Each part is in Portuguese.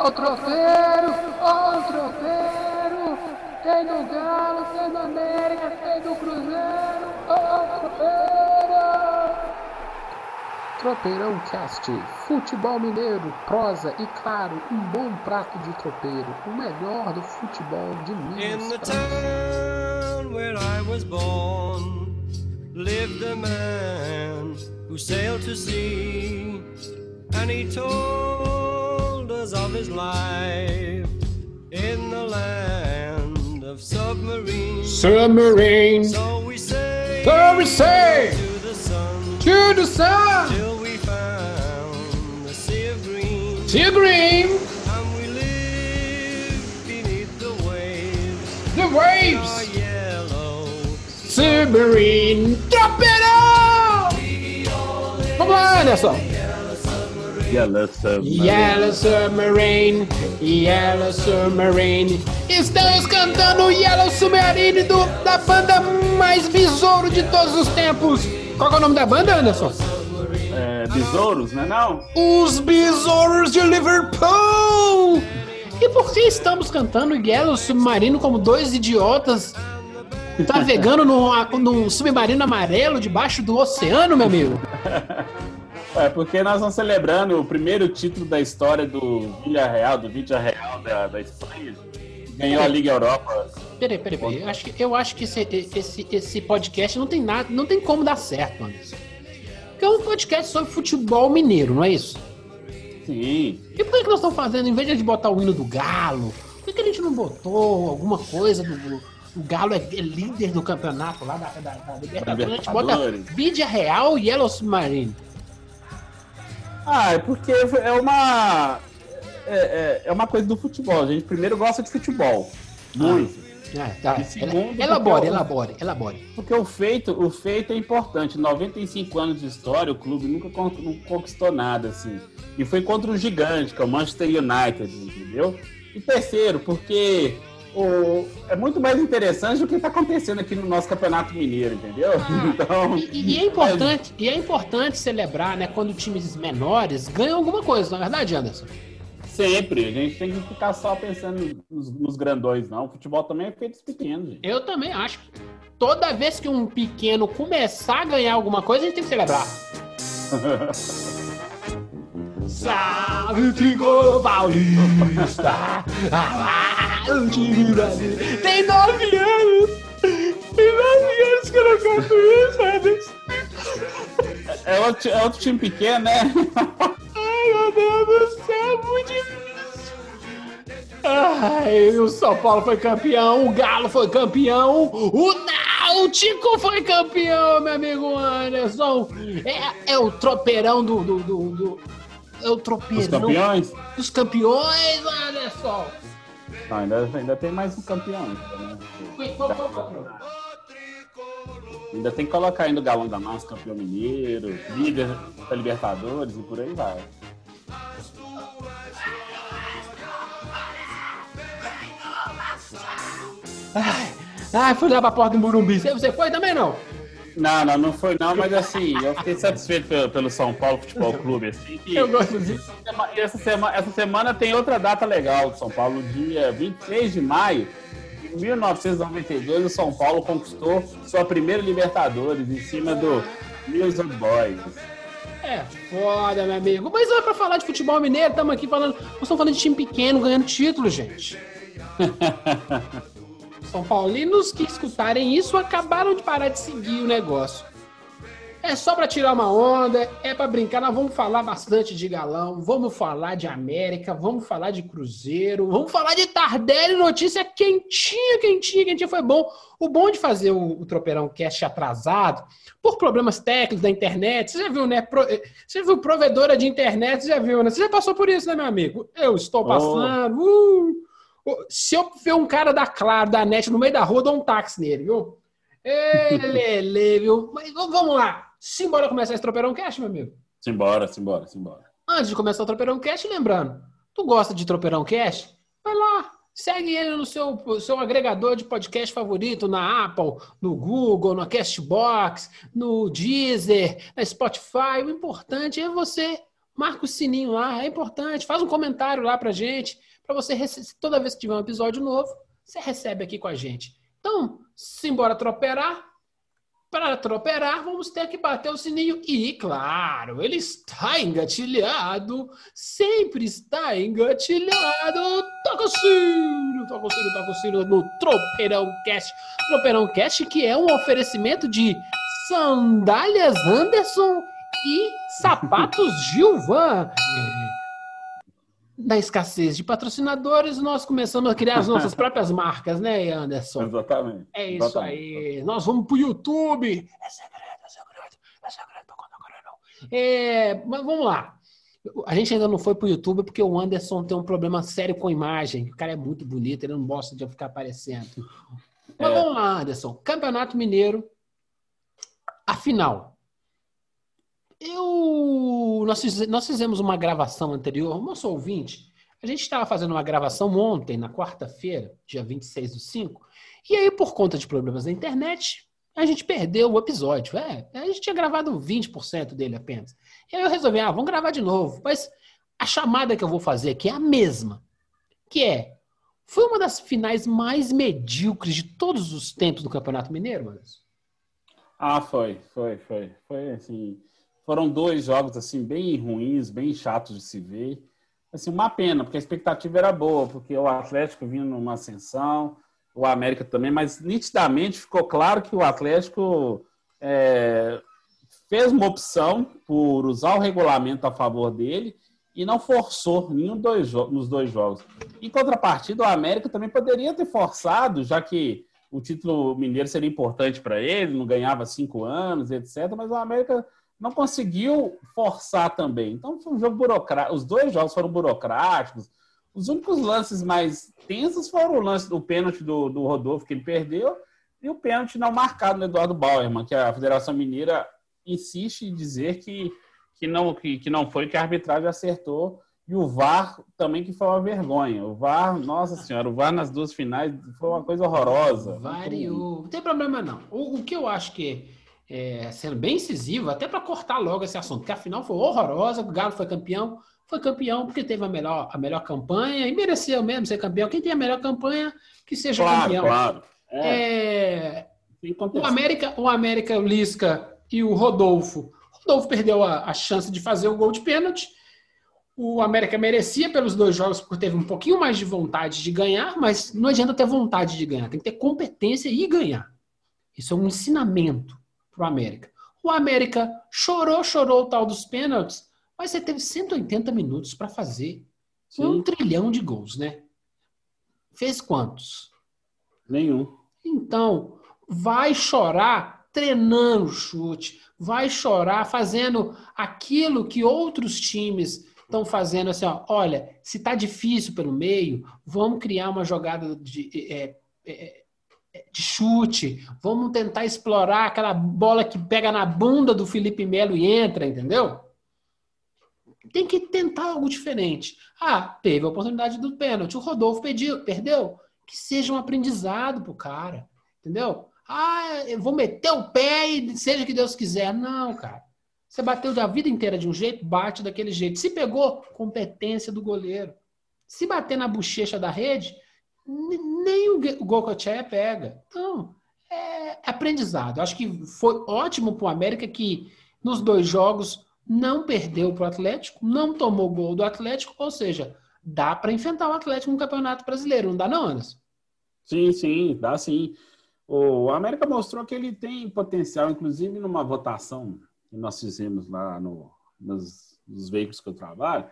Ó o tropeiro, ó o tropeiro. Tem do Galo, tem do América, tem do Cruzeiro. Ó o tropeiro. Tropeirão Cast, futebol mineiro, prosa e claro, um bom prato de tropeiro, o melhor do futebol de Minas. In the town where I was born lived a man who sailed to sea, and he told us of his life in the land of submarines. Submarine, So we say, so we say, to the sun to the sun, till we found the sea of green, sea green, and we live beneath the waves. the waves, yellow submarine, tropeirão! Vamos lá, Anderson. Yellow Submarine. Yellow Submarine, Yellow Submarine. Estamos cantando Yellow Submarine do, da banda mais besouro de todos os tempos. Qual é o nome da banda, Anderson? É, besouros, né não? Os Besouros de Liverpool! E por que estamos cantando Yellow Submarino como dois idiotas navegando num, num submarino amarelo debaixo do oceano, meu amigo? É porque nós estamos celebrando o primeiro título da história do Villarreal, do Villarreal da, da Espanha. Ganhou a Liga Europa. Peraí, peraí, peraí. Eu acho que, eu acho que esse, esse, esse podcast não tem nada, não tem como dar certo, Anderson. Porque é um podcast sobre futebol mineiro, não é isso? Sim. E por que, que nós estamos fazendo, em vez de botar o hino do Galo, por que, que a gente não botou alguma coisa do. O Galo é, é líder do campeonato lá da, da, da Libertadores. A gente bota. Vidia Real e Yellow Submarine. Ah, é porque é uma. É, é, é uma coisa do futebol. A gente primeiro gosta de futebol. Muito. Ah, tá. E segundo, elabore, porque elabore, elabore. Porque o feito, o feito é importante. 95 anos de história, o clube nunca conquistou nada, assim. E foi contra o gigante, que é o Manchester United, entendeu? E terceiro, porque o, é muito mais interessante do que está acontecendo aqui no nosso Campeonato Mineiro, entendeu? Então, E, e é importante, e é importante celebrar, né, quando times menores ganham alguma coisa, não é verdade, Anderson? sempre, a gente tem que ficar só pensando nos, nos grandões, não. O futebol também é feito dos pequenos, gente. Eu também acho. Toda vez que um pequeno começar a ganhar alguma coisa, a gente tem que celebrar. Salve tricolor paulista! Ah, brasileiro! Tem nove anos! Tem nove anos que eu não canto isso, Anderson! É outro, é outro time pequeno, né? Ai, meu Deus do céu, é muito difícil! Ai, o São Paulo foi campeão, o Galo foi campeão, o Náutico foi campeão, meu amigo Anderson! É, é o tropeirão do. do, do, do- é o Os campeões. dos campeões, Anderson! Não, ainda, ainda tem mais um campeão. Né? Ainda tem que colocar ainda o Galão da Massa, campeão mineiro, líder da Libertadores e por aí vai. Ai, ai, fui lá pra porta do Morumbi. Você- Você foi também não? Não, não, não foi não, mas assim, eu fiquei satisfeito pelo, pelo São Paulo Futebol Clube, assim, Eu gosto disso. essa semana, essa semana tem outra data legal do São Paulo, dia 26 de maio, em 1992, o São Paulo conquistou sua primeira Libertadores em cima do News Old Boys. É foda, meu amigo. Mas não é pra falar de futebol mineiro, estamos aqui falando. Nós estamos falando de time pequeno ganhando título, gente. São Paulinos que escutarem isso acabaram de parar de seguir o negócio. É só pra tirar uma onda, é pra brincar. Nós vamos falar bastante de galão, vamos falar de América, vamos falar de Cruzeiro, vamos falar de Tardelli, notícia quentinha, quentinha, quentinha. Foi bom. O bom de fazer o, o Tropeirão Cast atrasado, por problemas técnicos da internet, você já viu, né? Pro- eh, você viu provedora de internet, você já viu, né? Você já passou por isso, né, meu amigo? Eu estou passando. uh, uh, se eu ver um cara da Claro, da NET no meio da rua, eu dou um táxi nele, viu? Ê, Lele, viu? Mas vamos lá. Simbora começar esse Tropeirão Cast, meu amigo? Simbora, simbora, simbora. Antes de começar o Tropeirão Cast, lembrando, tu gosta de Tropeirão Cast? Vai lá, segue ele no seu, seu agregador de podcast favorito, na Apple, no Google, no Castbox, no Deezer, na Spotify. O importante é você marca o sininho lá, é importante. Faz um comentário lá pra gente, para você toda vez que tiver um episódio novo, você recebe aqui com a gente. Então, simbora troperar. Para troperar, vamos ter que bater o sininho. E, claro, ele está engatilhado. Sempre está engatilhado. Toca o sino, toca o sino, toca o sino no Tropeirão Cast. Tropeirão Cast, que é um oferecimento de sandálias Anderson e sapatos Gilvan da escassez de patrocinadores, nós começamos a criar as nossas próprias marcas, né, Anderson? Exatamente. É isso Exatamente. aí. Nós vamos pro YouTube. É segredo, é segredo, é segredo pra contar agora não. É, mas vamos lá. A gente ainda não foi pro YouTube porque o Anderson tem um problema sério com a imagem. O cara é muito bonito, ele não gosta de ficar aparecendo. Mas É. vamos lá, Anderson. Campeonato Mineiro, a final. Eu, nós, fiz- nós fizemos uma gravação anterior, nosso ouvinte, a gente estava fazendo uma gravação ontem, na quarta-feira, dia 26 do 5, e aí, por conta de problemas da internet, a gente perdeu o episódio. É, a gente tinha gravado 20% dele apenas. E aí eu resolvi, ah, vamos gravar de novo. Mas a chamada que eu vou fazer aqui é a mesma, que é, foi uma das finais mais medíocres de todos os tempos do Campeonato Mineiro, mano? Ah, foi, foi, foi. Foi assim. Foram dois jogos assim bem ruins, bem chatos de se ver. Assim, uma pena, porque a expectativa era boa, porque o Atlético vinha numa ascensão, o América também, mas nitidamente ficou claro que o Atlético é, fez uma opção por usar o regulamento a favor dele e não forçou nenhum dois nos dois jogos. Em contrapartida, o América também poderia ter forçado, já que o título mineiro seria importante para ele, não ganhava cinco anos, etc. Mas o América não conseguiu forçar também. Então foi um jogo burocrático. Os dois jogos foram burocráticos. Os únicos lances mais tensos foram o lance do pênalti do, do Rodolfo, que ele perdeu, e o pênalti não marcado no Eduardo Bauerman, que a Federação Mineira insiste em dizer que, que, não, que, que não foi, que a arbitragem acertou. E o VAR também, que foi uma vergonha. O VAR, nossa senhora, o VAR nas duas finais foi uma coisa horrorosa. Variou. Não tem problema, não. O, o que eu acho que é, sendo bem incisivo, até para cortar logo esse assunto, porque a final foi horrorosa, o Galo foi campeão, foi campeão porque teve a melhor, a melhor campanha e mereceu mesmo ser campeão. Quem tem a melhor campanha, que seja Claro, campeão. claro. É, É, o. América, o América, o Lisca e o Rodolfo. O Rodolfo perdeu a, a chance de fazer o gol de pênalti. O América merecia pelos dois jogos, porque teve um pouquinho mais de vontade de ganhar, mas não adianta ter vontade de ganhar, tem que ter competência e ganhar. Isso é um ensinamento para o América. O América chorou, chorou o tal dos pênaltis, mas você teve 180 minutos para fazer um Sim, trilhão de gols, né? Fez quantos? nenhum. Então, vai chorar treinando o chute, vai chorar fazendo aquilo que outros times estão fazendo assim, ó, olha, se tá difícil pelo meio, vamos criar uma jogada de, é, é, de chute, vamos tentar explorar aquela bola que pega na bunda do Felipe Melo e entra, entendeu? Tem que tentar algo diferente. Ah, teve a oportunidade do pênalti, o Rodolfo pediu, perdeu. Que seja um aprendizado pro cara, entendeu? Ah, eu vou meter o pé e seja que Deus quiser. Não, cara. Você bateu a vida inteira de um jeito, bate daquele jeito. Se pegou, competência do goleiro. Se bater na bochecha da rede, nem o Gocochea pega. Então, é aprendizado. Acho que foi ótimo para o América que nos dois jogos não perdeu para o Atlético, não tomou gol do Atlético, ou seja, dá para enfrentar o Atlético no Campeonato Brasileiro, não dá não, Anderson? Sim, sim, dá sim. O América mostrou que ele tem potencial, inclusive numa votação que nós fizemos lá no, nos, nos veículos que eu trabalho,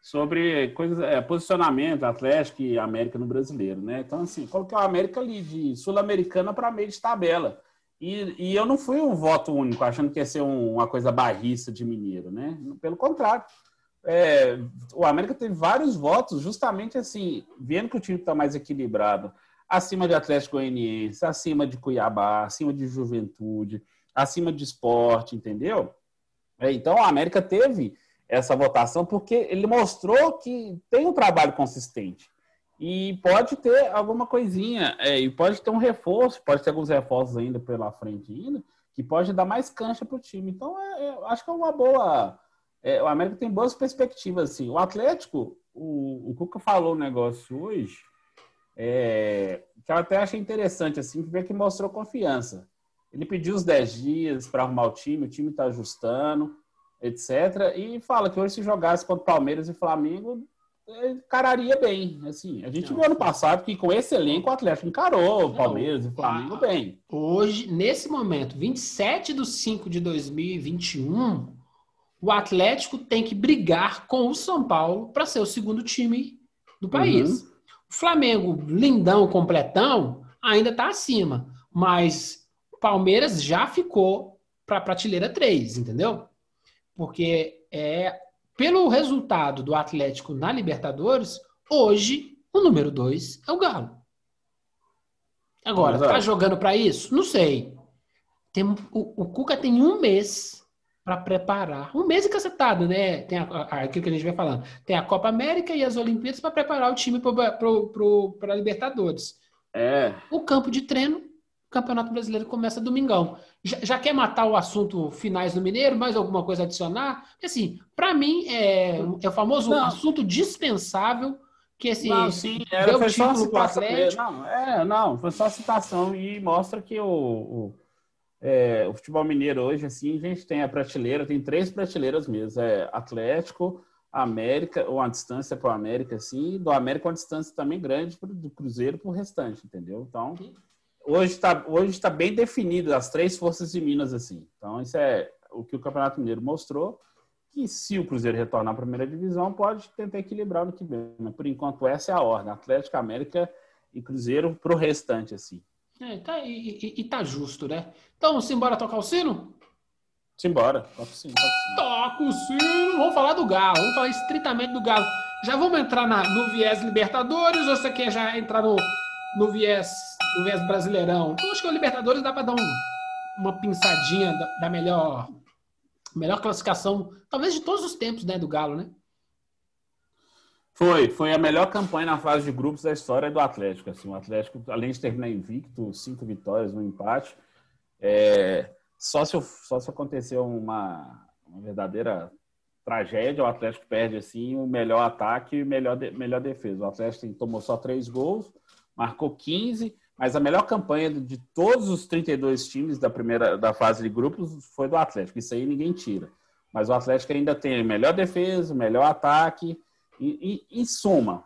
sobre coisas, é, posicionamento Atlético e América no brasileiro, né? Então, assim, coloquei o América ali de Sul-Americana para meio de tabela. E, e eu não fui um voto único, achando que ia ser um- uma coisa barrista de mineiro, né? Pelo contrário. É, o América teve vários votos, justamente assim, vendo que o time está mais equilibrado, acima de Atlético Goianiense, acima de Cuiabá, acima de Juventude, acima de Esporte, entendeu? É, então, o América teve essa votação porque ele mostrou que tem um trabalho consistente e pode ter alguma coisinha, é, e pode ter um reforço, pode ter alguns reforços ainda pela frente ainda, que pode dar mais cancha para o time. Então, é, é, acho que é uma boa é, o América tem boas perspectivas, assim. O Atlético, o, o Cuca falou um negócio hoje, é, que eu até achei interessante, assim, ver que mostrou confiança. Ele pediu os 10 dias para arrumar o time, o time está ajustando, etc. E fala que hoje se jogasse contra Palmeiras e Flamengo, encararia bem. Assim, a gente viu ano passado que com esse elenco o Atlético encarou o Palmeiras e Flamengo bem. Hoje, nesse momento, 27 de 5 de 2021, o Atlético tem que brigar com o São Paulo para ser o segundo time do país. Uhum. O Flamengo, lindão, completão, ainda está acima. Mas o Palmeiras já ficou para a prateleira 3, entendeu? Porque é pelo resultado do Atlético na Libertadores, hoje o número 2 é o Galo. Agora, Exato. tá jogando para isso? Não sei. Tem, o, o Cuca tem um mês para preparar. Um mês e cacetado, né? Tem a, a, aquilo que a gente vai falando. Tem a Copa América e as Olimpíadas para preparar o time para a Libertadores. É. O campo de treino, o Campeonato Brasileiro começa domingão. Já, já, quer matar o assunto finais do Mineiro? Mais alguma coisa a adicionar? Porque, assim, para mim é, é o famoso não. assunto dispensável que esse não, sim, era, foi só citação. Não, é, não, foi só citação e mostra que o, o é, o futebol mineiro hoje, assim, a gente tem a prateleira, tem três prateleiras mesmo. É Atlético, América, ou uma distância para o América, assim, e do América uma distância também grande pro, do Cruzeiro para o restante, entendeu? Então, hoje está hoje tá bem definido as três forças de Minas, assim. Então, isso é o que o Campeonato Mineiro mostrou, que se o Cruzeiro retornar à primeira divisão, pode tentar equilibrar no que vem. Mas, por enquanto, essa é a ordem. Atlético, América e Cruzeiro para o restante, assim. É, tá, e, e, e, tá justo, né? Então, simbora tocar o sino? Simbora, toca o sino. Toca o sino. Vamos falar do Galo, vamos falar estritamente do Galo. Já vamos entrar na, no viés Libertadores ou você quer já entrar no, no, viés, no viés Brasileirão? Eu acho que o Libertadores dá para dar um, uma pinçadinha da, da melhor, melhor classificação, talvez de todos os tempos, né, do Galo, né? Foi, foi a melhor campanha na fase de grupos da história do Atlético. Assim, o Atlético, além de terminar invicto, cinco vitórias, um empate, é, só, se, só se aconteceu uma, uma verdadeira tragédia, o Atlético perde assim o melhor ataque e melhor, de, melhor defesa. O Atlético tomou só três gols, marcou 15, mas a melhor campanha de todos os 32 times da primeira da fase de grupos foi do Atlético. Isso aí ninguém tira. Mas o Atlético ainda tem melhor defesa, melhor ataque e, e, em suma,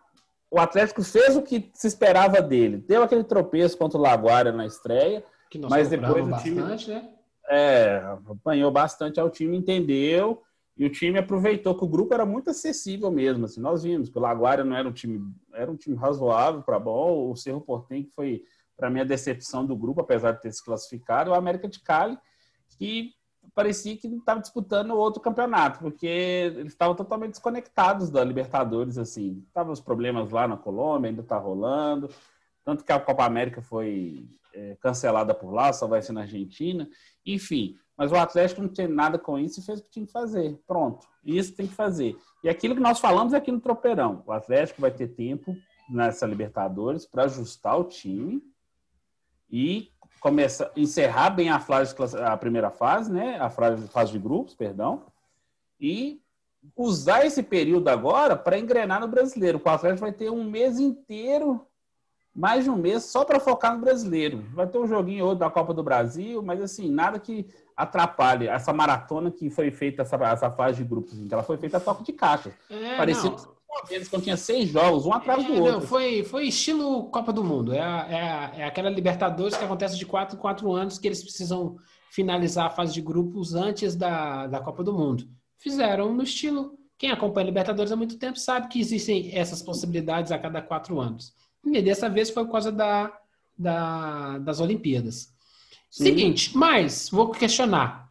o Atlético fez o que se esperava dele. Deu aquele tropeço contra o Laguária na estreia, mas depois o time bastante, né? é, apanhou bastante ao time, entendeu e o time aproveitou que o grupo era muito acessível mesmo. Assim, nós vimos que o Laguária não era um time, era um time razoável para bom. O Cerro Portem que foi para mim a decepção do grupo, apesar de ter se classificado, o América de Cali que parecia que não estava disputando outro campeonato, porque eles estavam totalmente desconectados da Libertadores, assim. Estavam os problemas lá na Colômbia, ainda está rolando. Tanto que a Copa América foi é, cancelada por lá, só vai ser na Argentina. Enfim, mas o Atlético não tem nada com isso e fez o que tinha que fazer. Pronto, isso tem que fazer. E aquilo que nós falamos aqui no Tropeirão, o Atlético vai ter tempo nessa Libertadores para ajustar o time e começar, encerrar bem a, fase, a primeira fase, né? A fase de grupos, perdão, e usar esse período agora para engrenar no brasileiro. O Atlético vai ter um mês inteiro, mais de um mês, só para focar no brasileiro. Vai ter um joguinho outro da Copa do Brasil, mas assim, nada que atrapalhe essa maratona que foi feita, essa, essa fase de grupos, que ela foi feita a toque de caixa. É, Parecia não que eu tinha seis jogos, um atrás é, do outro. Não, foi, foi estilo Copa do Mundo. É, é, é aquela Libertadores que acontece de quatro em quatro anos que eles precisam finalizar a fase de grupos antes da, da Copa do Mundo. Fizeram no estilo. Quem acompanha Libertadores há muito tempo sabe que existem essas possibilidades a cada quatro anos. E dessa vez foi por causa da, da, das Olimpíadas. Sim. Seguinte, mas vou questionar.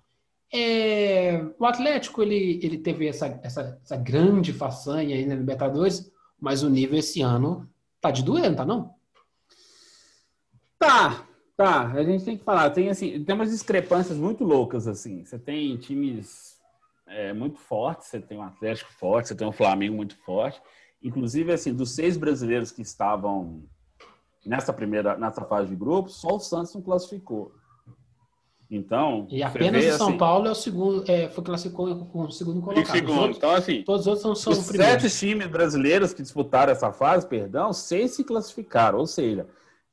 É, o Atlético ele, ele teve essa, essa, essa, grande façanha aí na Libertadores, mas o nível esse ano tá de doendo, tá não? Tá, tá. A gente tem que falar. Tem assim, tem umas discrepâncias muito loucas assim. Você tem times é, muito fortes, você tem um Atlético forte, você tem um Flamengo muito forte. Inclusive assim, dos seis brasileiros que estavam nessa primeira nessa fase de grupo, só o Santos não classificou. Então, E apenas vê, o São assim, Paulo é o segundo, é, foi classificado com o segundo colocado. Os segundo. outros- Então, assim, todos os outros são, são Os o primeiro. sete times brasileiros que disputaram essa fase, perdão, seis se classificaram. Ou seja,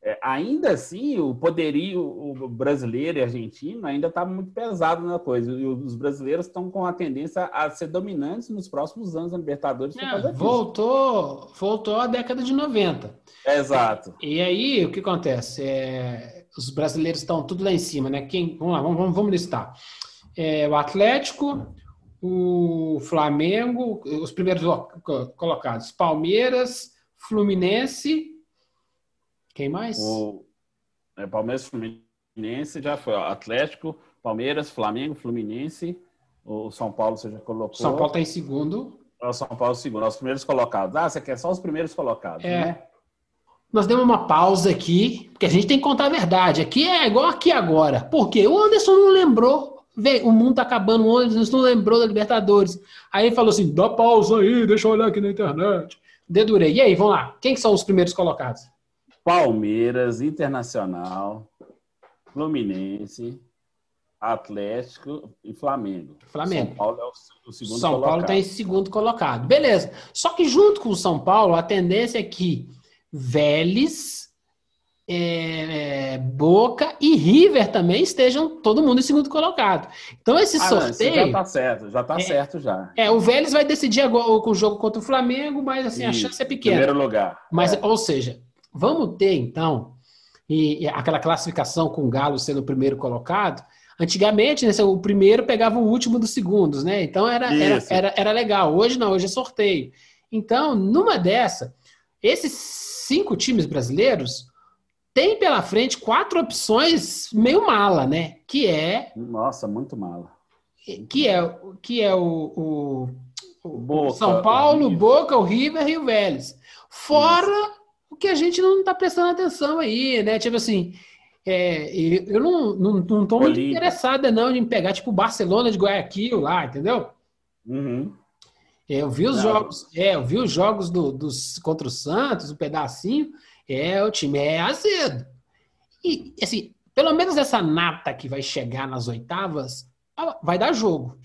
é, ainda assim, o poderio o brasileiro e argentino ainda está muito pesado na coisa. E os brasileiros estão com a tendência a ser dominantes nos próximos anos na Libertadores. É, voltou, voltou à década de 90. Exato. E aí, o que acontece? É, os brasileiros estão tudo lá em cima, né? Quem, vamos lá, vamos, vamos- listar. É, o Atlético, o Flamengo, os primeiros co- colocados. Palmeiras, Fluminense. Quem mais? O é, Palmeiras Fluminense já foi. ó, Atlético, Palmeiras, Flamengo, Fluminense. O São Paulo você já colocou. São Paulo está em segundo. O São Paulo segundo. Os primeiros colocados. Ah, você quer só os primeiros colocados, É. né? Nós demos uma pausa aqui, porque a gente tem que contar a verdade. Aqui é igual aqui agora. Por quê? O Anderson não lembrou. Vê, o mundo tá acabando, o Anderson não lembrou da Libertadores. Aí ele falou assim: dá pausa aí, deixa eu olhar aqui na internet. Dedurei. E aí, vamos lá. Quem que são os primeiros colocados? Palmeiras, Internacional, Fluminense, Atlético e Flamengo. Flamengo. São Paulo é o, segundo São Paulo colocado. está em segundo colocado. Beleza. Só que junto com o São Paulo, a tendência é que Vélez, é, Boca e River também estejam todo mundo em segundo colocado. Então esse Ah, sorteio. já tá certo, já tá É. certo já. É, o Vélez vai decidir agora com o jogo contra o Flamengo, mas assim, a Isso, chance é pequena. Primeiro lugar. Mas, É. ou seja, vamos ter então e, e aquela classificação com o Galo sendo o primeiro colocado. Antigamente, né, o primeiro pegava o último dos segundos, né? Então era, era, era, era legal. Hoje não, hoje é sorteio. Então, numa dessa, esses cinco times brasileiros têm pela frente quatro opções meio mala, né? Que é Nossa, muito mala. que é, que é o, o, o Boca, São Paulo, o. Boca, o River e o Vélez. Fora que a gente não está prestando atenção aí, né? Tipo assim, é, eu não, não, não tô muito Olímpia. interessada não em pegar tipo o Barcelona de Guayaquil lá, entendeu? Uhum. Eu vi os jogos, é, eu vi os jogos do, dos contra o Santos, um pedacinho, é, o time é azedo. E assim, pelo menos essa nata que vai chegar nas oitavas, vai dar jogo.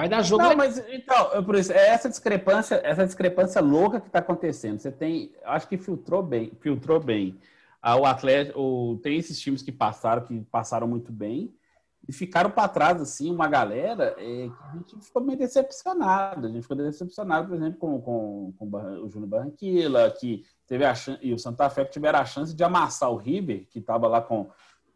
Vai dar jogo. Não, mas então, por isso, é essa discrepância, essa discrepância louca que está acontecendo. Você tem, acho que filtrou bem, filtrou bem. Ah, o Atlético, o- tem esses times que passaram, que passaram muito bem e ficaram para trás assim, uma galera é, que a gente ficou meio decepcionado. A gente ficou decepcionado, por exemplo, com, com, com o Júnior Barranquilla, que teve a chance, e o Santa Fé que tiveram a chance de amassar o River, que estava lá com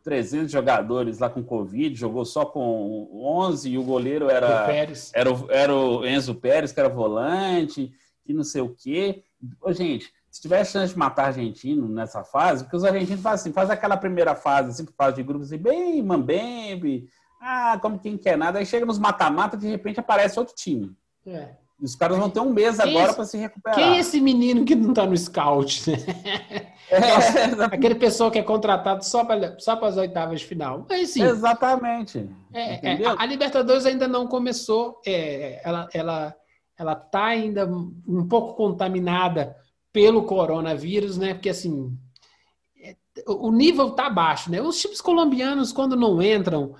300 jogadores lá com Covid, jogou só com 11 e o goleiro era o Pérez. era o, era o Enzo Pérez, que era volante, e não sei o quê. Ô, gente, se tiver chance de matar argentino nessa fase, porque os argentinos fazem assim, faz aquela primeira fase, assim, fase de grupos, assim, bem mambembe, ah, como quem quer nada, aí chega nos mata-mata, de repente aparece outro time. É. Os caras vão ter um mês Quem é agora para se recuperar. Quem é esse menino que não tá no scout? né? É, Aquele pessoal que é contratado só para só as oitavas de final. Mas sim, exatamente. é, é, a, a Libertadores ainda não começou. é, ela, ela, ela tá ainda um pouco contaminada pelo coronavírus, né? Porque assim, é, o nível tá baixo, né? Os times colombianos, quando não entram,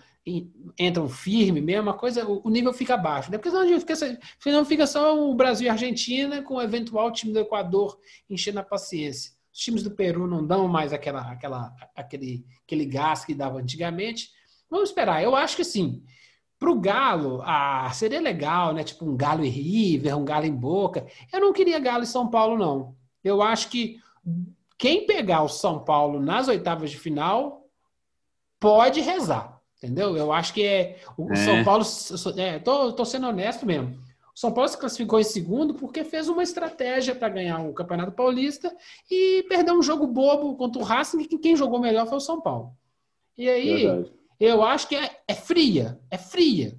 entram firme mesmo, a coisa, o nível fica baixo, né? Porque senão fica, senão fica só o Brasil e a Argentina com o eventual time do Equador enchendo a paciência. Os times do Peru não dão mais aquela, aquela, aquele, aquele gás que dava antigamente. Vamos esperar. Eu acho que sim. Para o Galo, ah, seria legal, né? Tipo um Galo e River, um Galo em Boca. Eu não queria Galo e São Paulo, não. Eu acho que quem pegar o São Paulo nas oitavas de final pode rezar, entendeu? Eu acho que é o É. São Paulo. É, tô, tô sendo honesto mesmo. O São Paulo se classificou em segundo porque fez uma estratégia para ganhar o Campeonato Paulista e perdeu um jogo bobo contra o Racing, que quem jogou melhor foi o São Paulo. E aí, Verdade. eu acho que é, é fria, é fria.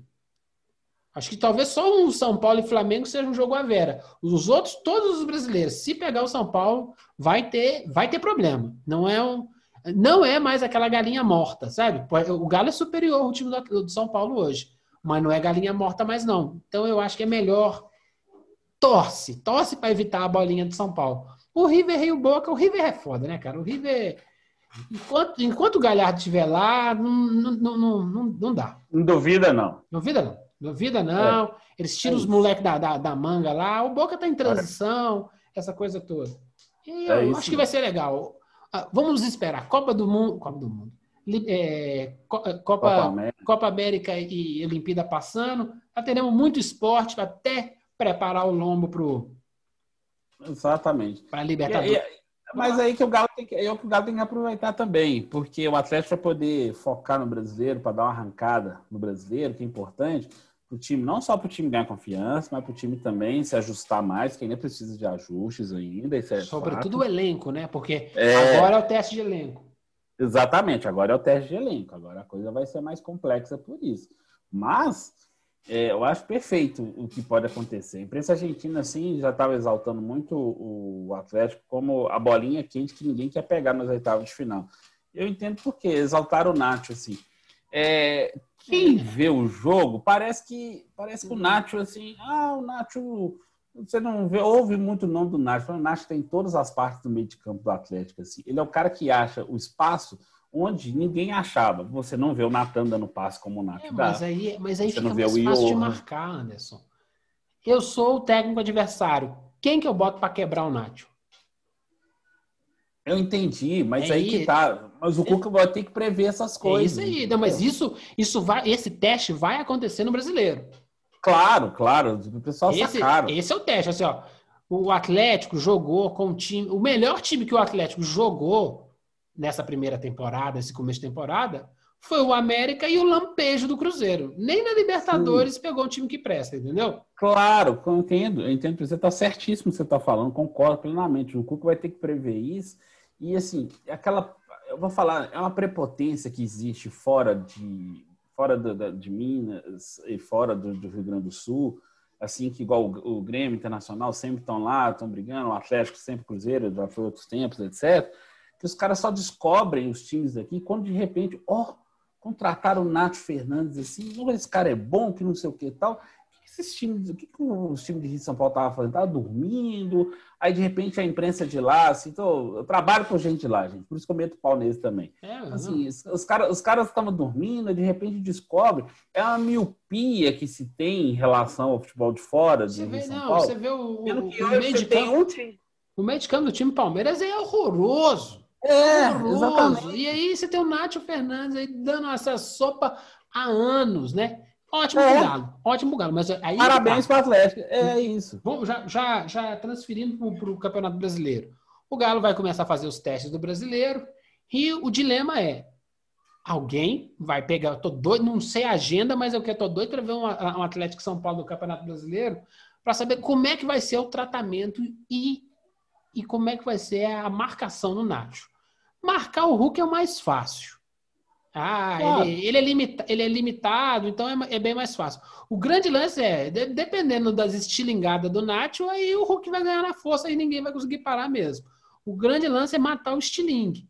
Acho que talvez só um São Paulo e Flamengo seja um jogo à vera. Os outros, todos os brasileiros, se pegar o São Paulo, vai ter, vai ter problema. Não é um, não é mais aquela galinha morta, sabe? O Galo é superior ao time do, São Paulo hoje, mas não é galinha morta mais não. Então eu acho que é melhor torce, torce para evitar a bolinha do São Paulo. O River e o Boca, o River é foda, né, cara? O River Enquanto, enquanto o Galhardo estiver lá, não, não, não, não, não dá. Não duvida, não. Duvida não. Duvida não. É. Eles tiram é os moleques da, da, da, manga lá. O Boca tá em transição, é. essa coisa toda. E eu é acho que vai ser legal. Ah, vamos esperar. Copa do Mundo. Copa do Mundo. É, Copa, Copa, América. Copa América e Olimpíada passando. Já teremos muito esporte até preparar o lombo pro. Exatamente. Para Libertadores. Mas aí que o Galo tem que, é que o Galo tem que aproveitar também, porque o Atlético vai poder focar no brasileiro, para dar uma arrancada no brasileiro, que é importante para o time, não só para o time ganhar confiança, mas para o time também se ajustar mais, que ainda precisa de ajustes ainda. Isso é Sobretudo fato. o elenco, né? Porque é... agora é o teste de elenco. Exatamente, agora é o teste de elenco. Agora a coisa vai ser mais complexa por isso. Mas é, eu acho perfeito o que pode acontecer. A imprensa argentina, assim, já estava exaltando muito o Atlético como a bolinha quente que ninguém quer pegar nas oitavas de final. Eu entendo por quê. Exaltaram o Nacho, assim. É, quem vê o jogo, parece que parece que o Nacho, assim, ah, o Nacho... Você não vê, ouve muito o nome do Nacho. O Nacho tem todas as partes do meio de campo do Atlético, assim. Ele é o cara que acha o espaço onde ninguém achava. Você não vê o Natan dando passe como o Nath é, mas aí, mas aí Você fica mais fácil de marcar, Anderson. Eu sou o técnico adversário. Quem que eu boto para quebrar o Nacho? Eu entendi, mas é aí, que tá. Mas o é, Cuca vai ter que prever essas coisas. É isso aí, não, mas isso, isso vai, esse teste vai acontecer no brasileiro. Claro, claro. O pessoal esse, sacaram. Esse é o teste, assim, ó. O Atlético jogou com o time. O melhor time que o Atlético jogou nessa primeira temporada, esse começo de temporada, foi o América e o lampejo do Cruzeiro. Nem na Libertadores Sim. pegou um time que presta, entendeu? Claro, eu entendo, eu entendo. Você está certíssimo que você está falando, concordo plenamente. O Cuca vai ter que prever isso. E assim, aquela. Eu vou falar, é uma prepotência que existe fora de fora do, de Minas e fora do, do, Rio Grande do Sul, assim que igual o, o Grêmio Internacional sempre estão lá, estão brigando, o Atlético sempre Cruzeiro, já foi outros tempos, etc que os caras só descobrem os times aqui quando de repente, ó, oh, contrataram o Nath Fernandes assim, esse cara é bom, que não sei o que e tal. O que esses times, o que, que os times de Rio de São Paulo estavam fazendo? Estavam dormindo, aí de repente a imprensa de lá, assim, então, eu trabalho com gente lá, gente, por isso que eu meto pau neles também. É, assim, os, caras os caras estavam dormindo, de repente descobre, é uma miopia que se tem em relação ao futebol de fora, de você vê, São não, Paulo. Você vê o, o, meio de campo, o meio de campo do time Palmeiras é horroroso. É, exatamente. E aí você tem o Nátio Fernandes aí dando essa sopa há anos, né? Ótimo é. Galo, ótimo Galo. Mas aí Parabéns para o Atlético, é isso. Vamos, já, já, já transferindo para o Campeonato Brasileiro. O Galo vai começar a fazer os testes do brasileiro e o dilema é: alguém vai pegar. Eu tô doido, não sei a agenda, mas eu quero tô doido para ver um, um Atlético São Paulo no Campeonato Brasileiro para saber como é que vai ser o tratamento e, e como é que vai ser a marcação no Nacho. Marcar o Hulk é o mais fácil. Ah, claro. ele, ele, é limita, ele é limitado, então é, é, bem mais fácil. O grande lance é, de, dependendo das estilingadas do Nacho, aí o Hulk vai ganhar na força e ninguém vai conseguir parar mesmo. O grande lance é matar o estilingue.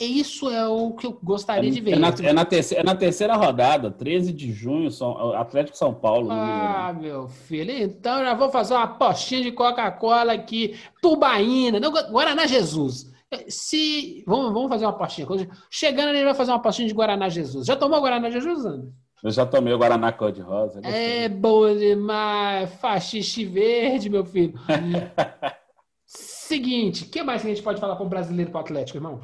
E isso é o que eu gostaria é, de ver. É na, é, na terceira, é na, terceira, rodada, 13 de junho, São, Atlético São Paulo. Ah, meu filho. Então já vou fazer uma postinha de Coca-Cola aqui, tubaína, não, Guaraná Jesus. Se. Vamos, vamos fazer uma pastinha. Chegando ele vai fazer uma pastinha de Guaraná Jesus. Já tomou Guaraná Jesus, André? Eu já tomei o Guaraná cor-de-rosa. É bom demais. Faxixe verde, meu filho. Seguinte, o que mais que a gente pode falar com o brasileiro para o Atlético, irmão?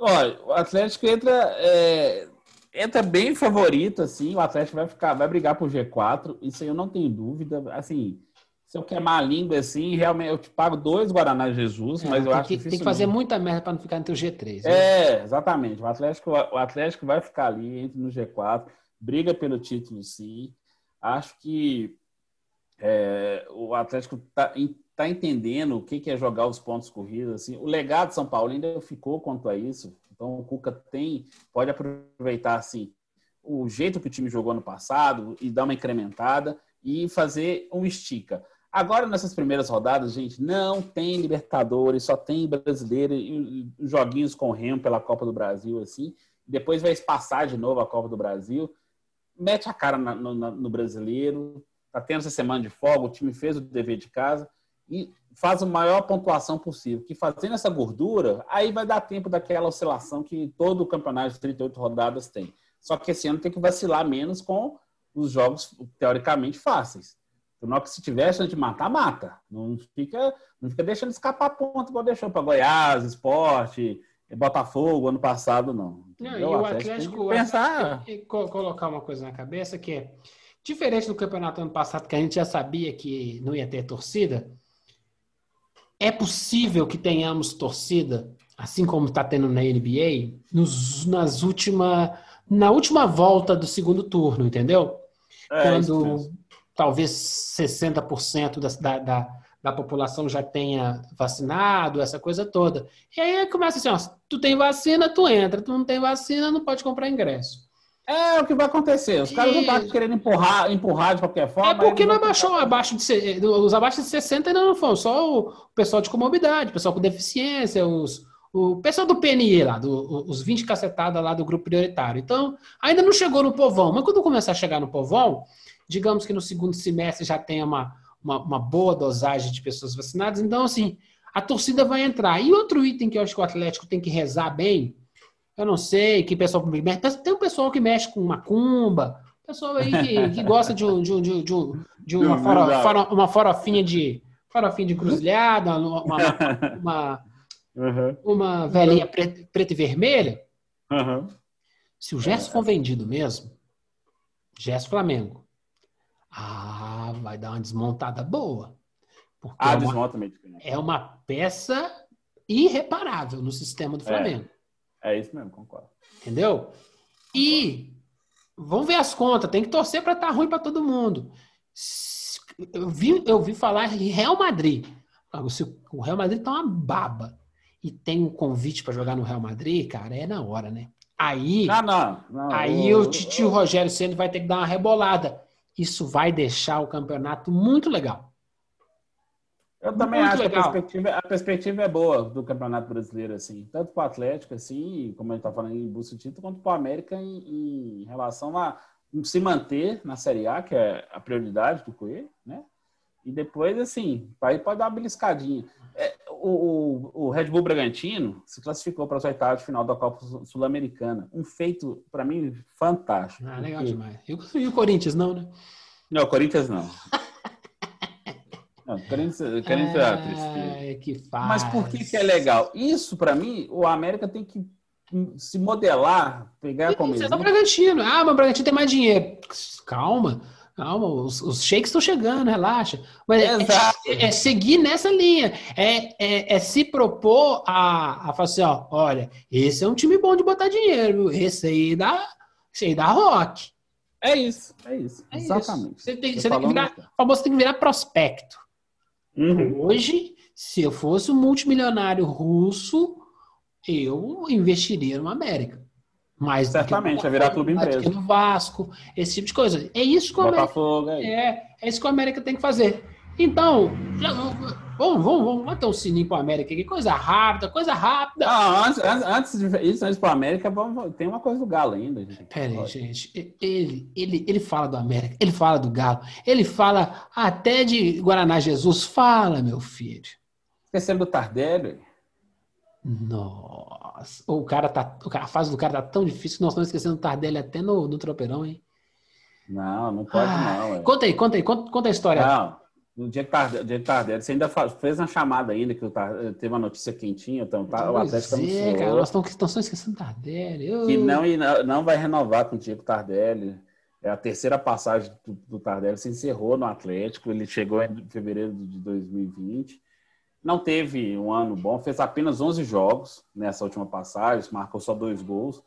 Olha, o Atlético entra, é, entra bem favorito, assim. O Atlético vai ficar, vai brigar por G4. Isso aí eu não tenho dúvida. Assim, se eu queimar a língua assim, realmente eu te pago dois Guaraná Jesus, é, mas eu acho que tem que fazer muita merda para não ficar entre o G3. Né? É, exatamente. O Atlético, o Atlético vai ficar ali entre no G4, briga pelo título sim. Acho que é, o Atlético está tá entendendo o que, que é jogar os pontos corridos. Assim. O legado de São Paulo ainda ficou quanto a isso. Então o Cuca tem, pode aproveitar assim o jeito que o time jogou no passado e dar uma incrementada e fazer um estica. Agora, nessas primeiras rodadas, gente, não tem Libertadores, só tem brasileiro e joguinhos com remo pela Copa do Brasil, assim. Depois vai passar de novo a Copa do Brasil. Mete a cara no, no, no brasileiro. Tá tendo essa semana de folga, o time fez o dever de casa. e faz a maior pontuação possível. Que fazendo essa gordura, aí vai dar tempo daquela oscilação que todo o campeonato de 38 rodadas tem. Só que esse ano tem que vacilar menos com os jogos teoricamente fáceis. Que se tiver chance de matar, mata. Não fica, não fica deixando escapar ponto igual deixou para Goiás, Esporte, Botafogo ano passado, não. não e o Atlético, pensar... colocar uma coisa na cabeça que é diferente do campeonato ano passado, que a gente já sabia que não ia ter torcida. É possível que tenhamos torcida, assim como está tendo na NBA, nos, nas última, na última volta do segundo turno, entendeu? É, Quando talvez 60% da, da, da população já tenha vacinado, essa coisa toda. E aí começa assim, ó, tu tem vacina, tu entra, tu não tem vacina, não pode comprar ingresso. É o que vai acontecer. Os caras e... não estão querendo empurrar, empurrar de qualquer forma. É porque não abaixou abaixo de os abaixo de 60 ainda não foram, só o pessoal de comorbidade, o pessoal com deficiência, os, o pessoal do PNI lá, do, os 20 cacetadas lá do grupo prioritário. Então, ainda não chegou no povão, mas quando começar a chegar no povão, digamos que no segundo semestre já tenha uma, uma, uma boa dosagem de pessoas vacinadas, então, assim, a torcida vai entrar. E outro item que eu acho que o Atlético tem que rezar bem eu não sei, que pessoal tem um pessoal que mexe com macumba, pessoal aí que, que gosta de, de, de, de, de uma, fora, fora, uma farofinha de farofinha de cruzilhada, uma, uma, uhum. uma velhinha preta, preta e vermelha. Uhum. Se o Gerson for vendido mesmo, Gerson Flamengo, ah, vai dar uma desmontada boa. Porque ah, é, uma, é uma peça irreparável no sistema do é. Flamengo. É. É isso mesmo, concordo. Entendeu? E vamos ver as contas, tem que torcer para estar tá ruim para todo mundo. Eu vi, eu vi falar em Real Madrid. O Real Madrid tá uma baba e tem um convite para jogar no Real Madrid, cara, é na hora, né? Aí, não, não, não, aí eu, o tio Rogério Senna vai ter que dar uma rebolada. Isso vai deixar o campeonato muito legal. Eu também Muito acho legal. que a perspectiva, a perspectiva, é boa do Campeonato Brasileiro, assim, tanto para o Atlético, assim, como a gente está falando em busca de título, quanto para o América em, em, relação a se manter na Série A, que é a prioridade do Coelho, né? E depois, assim, aí pode dar uma beliscadinha. É, o, o, o, Red Bull Bragantino se classificou para as oitavas de final da Copa Sul-Americana. Um feito, para mim, fantástico. Ah, legal porque... demais. E o Corinthians não, né? Não, o Corinthians não. Não, Corinthians, Corinthians é. Que faz. Mas por que, que é legal? Isso, para mim, o América tem que se modelar, pegar como Você é o Bragantino. Ah, mas o Bragantino tem mais dinheiro. Calma, calma. Os, os shakes estão chegando, relaxa. Mas é, é, é, seguir nessa linha. É, é, é, se propor a, a falar assim, ó, olha, esse é um time bom de botar dinheiro. Esse aí dá, esse aí dá rock. É isso, é isso. É Exatamente. Isso. Você tem, você tem que virar, o famoso tem que virar prospecto. Uhum. Hoje, se eu fosse um multimilionário russo, eu investiria no América. Mas Certamente, vai virar clube empresa. No Vasco, esse tipo de coisa. É isso que o América, é. é, é isso que o América tem que fazer. Então, já, vamos, vamos, vamos bater um sininho para o América aqui, coisa rápida, coisa rápida. Ah, antes, antes de isso, antes para o América, vamos, tem uma coisa do Galo ainda. Gente. Pera aí, gente. Ele, ele, ele fala do América, ele fala do Galo, ele fala até de Guaraná Jesus. Fala, meu filho. Esquecendo do Tardelli. Nossa, o cara tá, a fase do cara tá tão difícil que nós estamos esquecendo do Tardelli até no, no tropeirão, hein? Não, não pode ah, não. É. Conta aí, conta aí, conta, conta a história. Não. No dia que Tardelli, dia que Tardelli você ainda fez uma chamada ainda, que teve uma notícia quentinha, então tá, o Atlético é, cara, nós estamos, só esquecendo Tardelli. Eu... Que não, não vai renovar com o Diego Tardelli. É a terceira passagem do, do Tardelli, se encerrou no Atlético, ele chegou em fevereiro de 2020. Não teve um ano bom, fez apenas 11 jogos nessa última passagem, marcou só dois gols.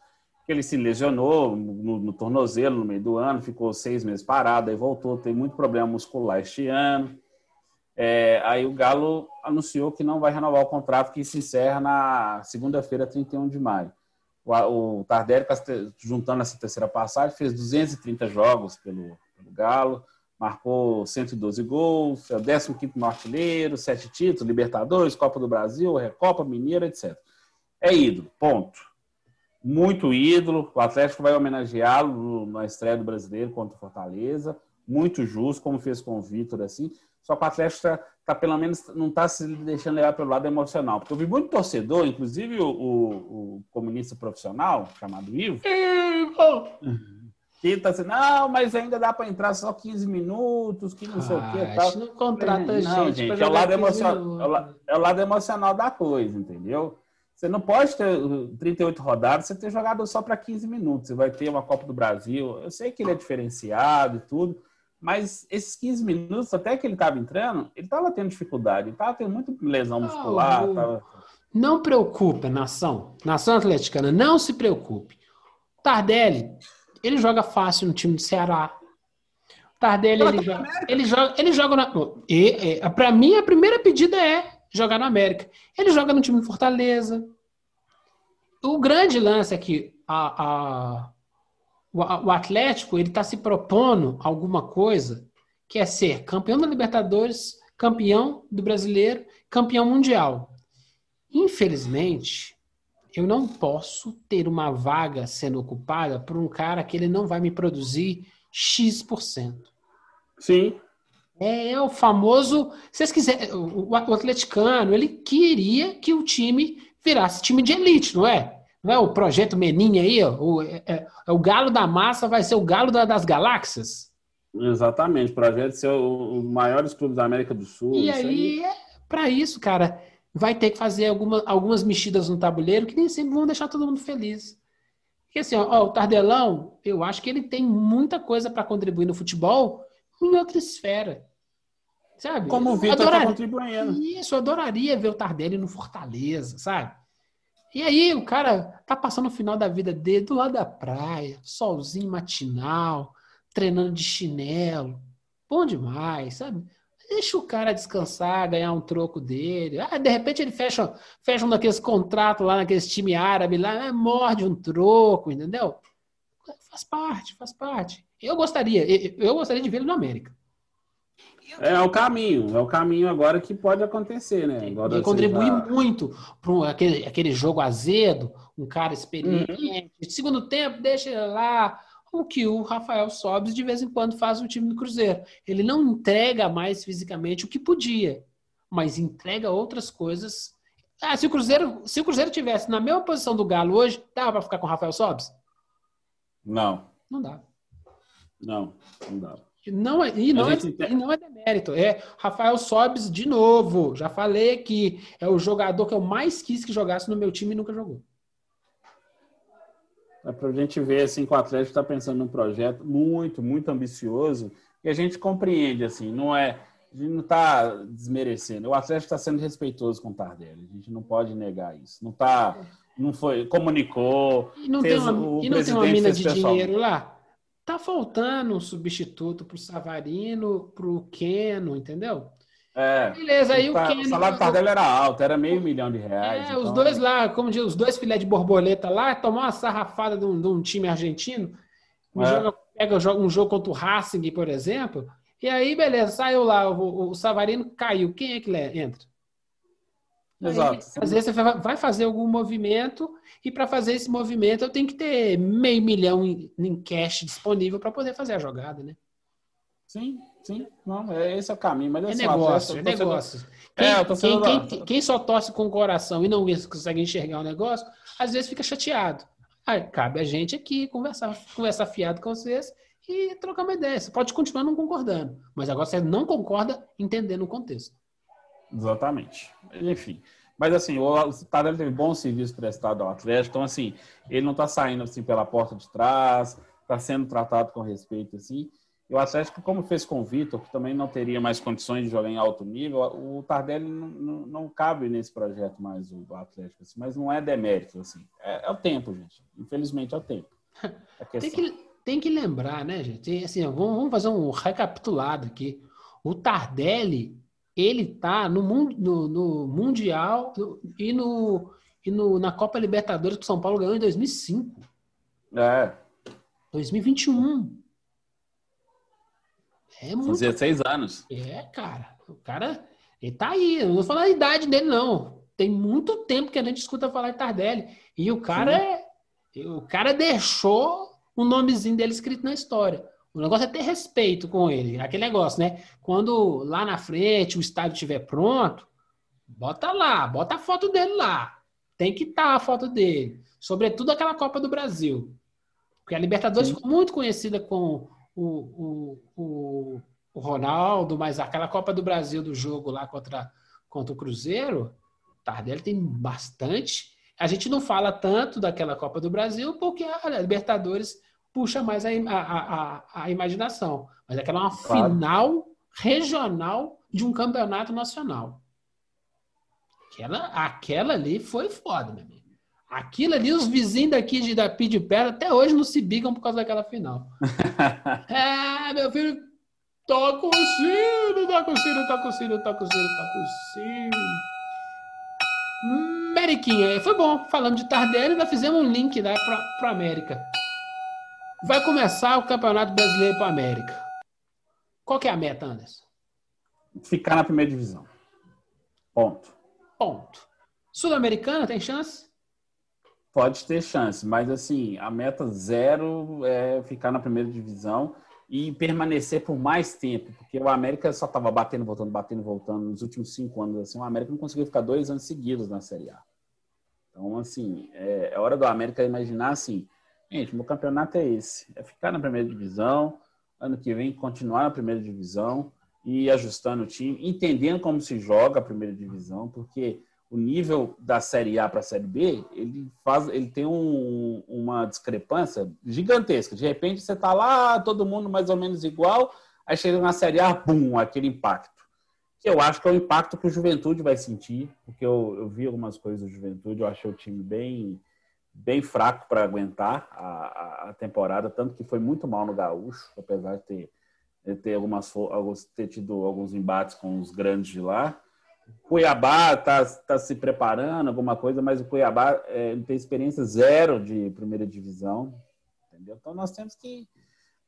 Ele se lesionou no, no tornozelo no meio do ano, ficou seis meses parado, aí voltou, tem muito problema muscular este ano. É, aí o Galo anunciou que não vai renovar o contrato que se encerra na segunda-feira, 31 de maio. O, o Tardelli, juntando essa terceira passagem, fez 230 jogos pelo, pelo Galo, marcou 112 gols, é o 15º no artilheiro, sete títulos, Libertadores, Copa do Brasil, Recopa, Mineira, etc. É ídolo, ponto. Muito ídolo, o Atlético vai homenageá-lo na estreia do Brasileiro contra o Fortaleza, muito justo, como fez com o Vitor, assim, só que o Atlético tá pelo menos não está se deixando levar pelo lado emocional. Porque eu vi muito torcedor, inclusive o, o, o comunista profissional, chamado Ivo, que tá assim, não, mas ainda dá para entrar só 15 minutos, que não sei o que tal. Não contrata não, gente. gente é, o lado jogar 15 emocional, é, o, é o lado emocional da coisa, entendeu? Você não pode ter uh, 38 rodadas, você ter jogado só para 15 minutos. Você vai ter uma Copa do Brasil. Eu sei que ele é diferenciado e tudo, mas esses 15 minutos, até que ele estava entrando, ele estava tendo dificuldade, ele estava tendo muita lesão muscular. o- tava- Não preocupe, nação. Nação atleticana, não se preocupe. Tardelli, ele joga fácil no time do Ceará. O Tardelli, ele joga, ele joga, ele joga na. E, e, pra mim, a primeira pedida é jogar na América. Ele joga no time do Fortaleza. O grande lance é que a, a- o, a- o Atlético ele está se propondo alguma coisa que é ser campeão da Libertadores, campeão do Brasileiro, campeão mundial. Infelizmente, eu não posso ter uma vaga sendo ocupada por um cara que ele não vai me produzir X%. Sim, É, o famoso. Se vocês quiserem, o, o atleticano, ele queria que o time virasse time de elite, não é? Não é o projeto Meninha aí, ó, o, é, é- é o galo da massa vai ser o galo da- das galáxias? exatamente. O projeto ser o- os maiores clubes da América do Sul. E isso aí, é, para isso, cara, vai ter que fazer alguma, algumas mexidas no tabuleiro que nem sempre vão deixar todo mundo feliz. Porque assim, ó, ó, o Tardelão, eu acho que ele tem muita coisa para contribuir no futebol em outra esfera. Sabe? Como o Vitor está adoraria- contribuindo. Isso, eu adoraria ver o Tardelli no Fortaleza, sabe? E aí o cara tá passando o final da vida dele do lado da praia, solzinho matinal, treinando de chinelo. Bom demais, sabe? Deixa o cara descansar, ganhar um troco dele. Ah, de repente ele fecha, fecha um daqueles contratos lá naqueles time árabe lá, ah, morde um troco, entendeu? Faz parte, faz parte. Eu gostaria, eu, gostaria de ver ele no América. É o caminho, é o caminho agora que pode acontecer, né? Agora Ele você contribui já- muito para aquele, aquele jogo azedo, um cara experiente. Uhum. Segundo tempo, deixa ele lá. O que o Rafael Sobes de vez em quando faz no time do Cruzeiro. Ele não entrega mais fisicamente o que podia, mas entrega outras coisas. Ah, se o Cruzeiro, se o Cruzeiro tivesse na mesma posição do Galo hoje, dava para ficar com o Rafael Sobes? Não, Não dá. não, não dá. Não é, e, não é, tem- e não é demérito. É Rafael Sobes de novo. Já falei que é o jogador que eu mais quis que jogasse no meu time e nunca jogou. É pra gente ver assim que o Atlético está pensando num projeto muito, muito ambicioso e a gente compreende assim, não é, a gente não está desmerecendo. O Atlético está sendo respeitoso com o Tardelli. A gente não pode negar isso. Não tá, não foi, comunicou. E não, tem uma, o e não tem uma mina de dinheiro lá? Tá faltando um substituto pro Savarino, pro Keno, entendeu? É, Beleza, aí o Keno. o salário Tardelli era alto, era meio milhão de reais. É, os então- dois lá, como diz, os dois filé de borboleta lá, tomar uma sarrafada de um, de um time argentino, É. joga- pega joga um jogo contra o Racing, por exemplo, e aí, beleza, saiu lá, o, o Savarino caiu. Quem é que le- entra? Aí, Exato. às vezes você vai- vai fazer algum movimento e para fazer esse movimento eu tenho que ter meio milhão em, em cash disponível para poder fazer a jogada, né? Sim, sim. Não, é, esse é o caminho. Mas É assim, negócio, é torcedor- negócio. Quem, É, quem- quem- quem só torce com o coração e não consegue enxergar o negócio, às vezes fica chateado. Aí, cabe a gente aqui conversar, conversar fiado com vocês e trocar uma ideia. Você pode continuar não concordando, mas agora você não concorda entendendo o contexto. Exatamente. Enfim. Mas assim, o Tardelli teve bom serviço prestado ao Atlético, então assim, ele não está saindo assim pela porta de trás, está sendo tratado com respeito assim. E o Atlético, como fez com o Vitor, que também não teria mais condições de jogar em alto nível, o Tardelli não, não, não cabe nesse projeto mais o Atlético, assim, mas não é demérito assim. É, é o tempo, gente. Infelizmente é o tempo. A Tem que, tem que lembrar, né, gente? Tem, Assim, vamos, vamos fazer um recapitulado aqui. O Tardelli, ele tá no, mun- no, no Mundial no- e, no, e no, na Copa Libertadores que o São Paulo ganhou em 2005. É, 2021. É muito. 16 anos. É, cara. O cara, ele tá aí. Eu não vou falar a idade dele, não. Tem muito tempo que a gente escuta falar de Tardelli. E o cara é. O cara deixou o nomezinho dele escrito na história. O negócio é ter respeito com ele. Aquele negócio, né? Quando lá na frente o estádio estiver pronto, bota lá, bota a foto dele lá. Tem que estar tá a foto dele. Sobretudo aquela Copa do Brasil. Porque a Libertadores Sim. ficou muito conhecida com o, o, o, o, Ronaldo, mas aquela Copa do Brasil do jogo lá contra, contra o Cruzeiro, Tardelli tem bastante. A gente não fala tanto daquela Copa do Brasil porque a Libertadores puxa mais a, a, a, a imaginação. Mas aquela é uma claro. final regional de um campeonato nacional. Aquela, aquela ali foi foda, meu amigo. Aquilo ali, os vizinhos daqui de Dapi de Pedra até hoje não se bigam por causa daquela final. é, meu filho, toca o sino, toca o sino, toca o sino, toca o sino, toca o sino. Meriquinha, foi bom. Falando de Tardelli, nós fizemos um link lá para a América. Vai começar o Campeonato Brasileiro para América. Qual que é a meta, Anderson? Ficar na primeira divisão. Ponto. Ponto. Sul-Americana tem chance? Pode ter chance, mas assim, a meta zero é ficar na primeira divisão e permanecer por mais tempo, porque o América só estava batendo, voltando, batendo, voltando nos últimos cinco anos. Assim, o América não conseguiu ficar dois anos seguidos na Série A. Então, assim, é, é hora do América imaginar assim, Gente, meu campeonato é esse: é ficar na primeira divisão, ano que vem continuar na primeira divisão e ajustando o time, entendendo como se joga a primeira divisão, porque o nível da Série A para a Série B, ele faz, ele tem um, uma discrepância gigantesca. De repente você está lá, todo mundo mais ou menos igual, aí chega na Série A, bum, aquele impacto. Que eu acho que é o impacto que o Juventude vai sentir, porque eu, eu vi algumas coisas do Juventude, eu achei o time bem bem fraco para aguentar a, a, temporada, tanto que foi muito mal no Gaúcho, apesar de ter, de ter, algumas, ter tido alguns embates com os grandes de lá. Cuiabá está tá se preparando, alguma coisa, mas o Cuiabá é, tem experiência zero de primeira divisão. Entendeu? Então nós temos que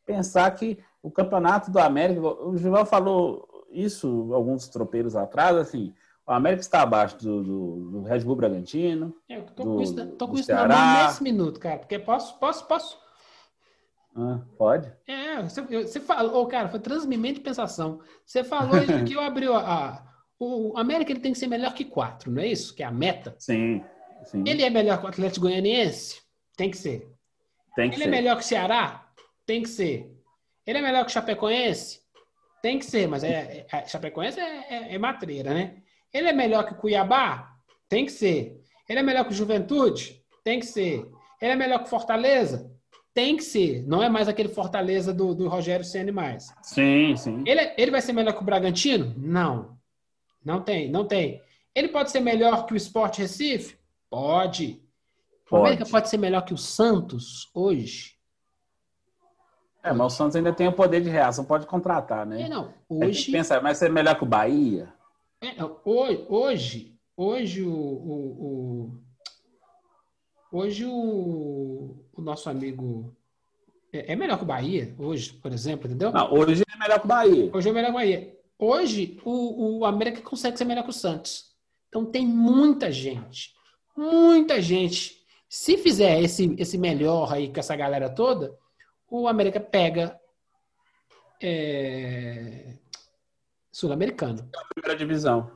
pensar que o campeonato do América, o Gilão falou isso alguns tropeiros atrás, assim, o América está abaixo do, do, do Red Bull Bragantino. É, eu tô do, com isso, tô com isso na mão nesse minuto, cara. Porque posso, posso, posso. Ah, pode? É, você, você falou, cara, foi transmimento de pensação. Você falou que eu abri a, o América ele tem que ser melhor que quatro, não é isso? Que é a meta. Sim, sim. Ele é melhor que o Atlético Goianiense? Tem que ser. Tem que ele ser. é melhor que o Ceará? Tem que ser. Ele é melhor que o Chapecoense? Tem que ser, mas é, é Chapecoense é, é, é matreira, né? Ele é melhor que o Cuiabá? Tem que ser. Ele é melhor que o Juventude? Tem que ser. Ele é melhor que o Fortaleza? Tem que ser. Não é mais aquele Fortaleza do, do Rogério Ceni mais. Sim, sim. Ele, ele vai ser melhor que o Bragantino? Não. Não tem, não tem. Ele pode ser melhor que o Sport Recife? Pode. O América pode ser melhor que o Santos hoje? É, mas o Santos ainda tem o poder de reação, pode contratar, né? É, não. Hoje. Pensa, mas ser melhor que o Bahia? É, hoje, hoje o, o, o hoje o, o, nosso amigo é, é, melhor que o Bahia hoje, por exemplo, entendeu? Não, hoje é melhor que o Bahia. Hoje é melhor que o Bahia. Hoje o, o América consegue ser melhor que o Santos. Então tem muita gente, muita gente. Se fizer esse, esse melhor aí com essa galera toda, o América pega é, Sul-Americano. Primeira divisão.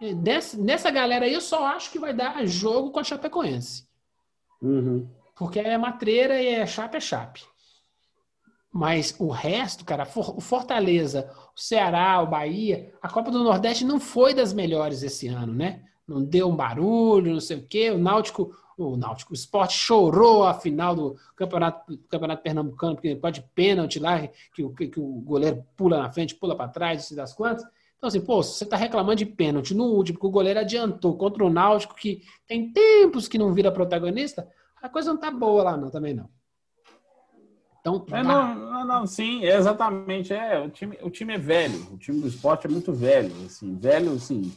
Nessa, nessa galera aí, eu só acho que vai dar jogo com a Chapecoense. Uhum. Porque é matreira e é chape é chape. Mas o resto, cara, o Fortaleza, o Ceará, o Bahia, a Copa do Nordeste não foi das melhores esse ano, né? Não deu um barulho, não sei o quê. O Náutico o Náutico. O esporte chorou a final do campeonato, do campeonato pernambucano, porque pode pênalti lá, que o, que, o goleiro pula na frente, pula para trás, se das quantas. Então, assim, pô, você está reclamando de pênalti no último, porque o goleiro adiantou contra o Náutico, que tem tempos que não vira protagonista, a coisa não tá boa lá, não, também não. Então, é, não, não, não, sim, exatamente. É, o, time, o time é velho, o time do esporte é muito velho, assim, velho, assim,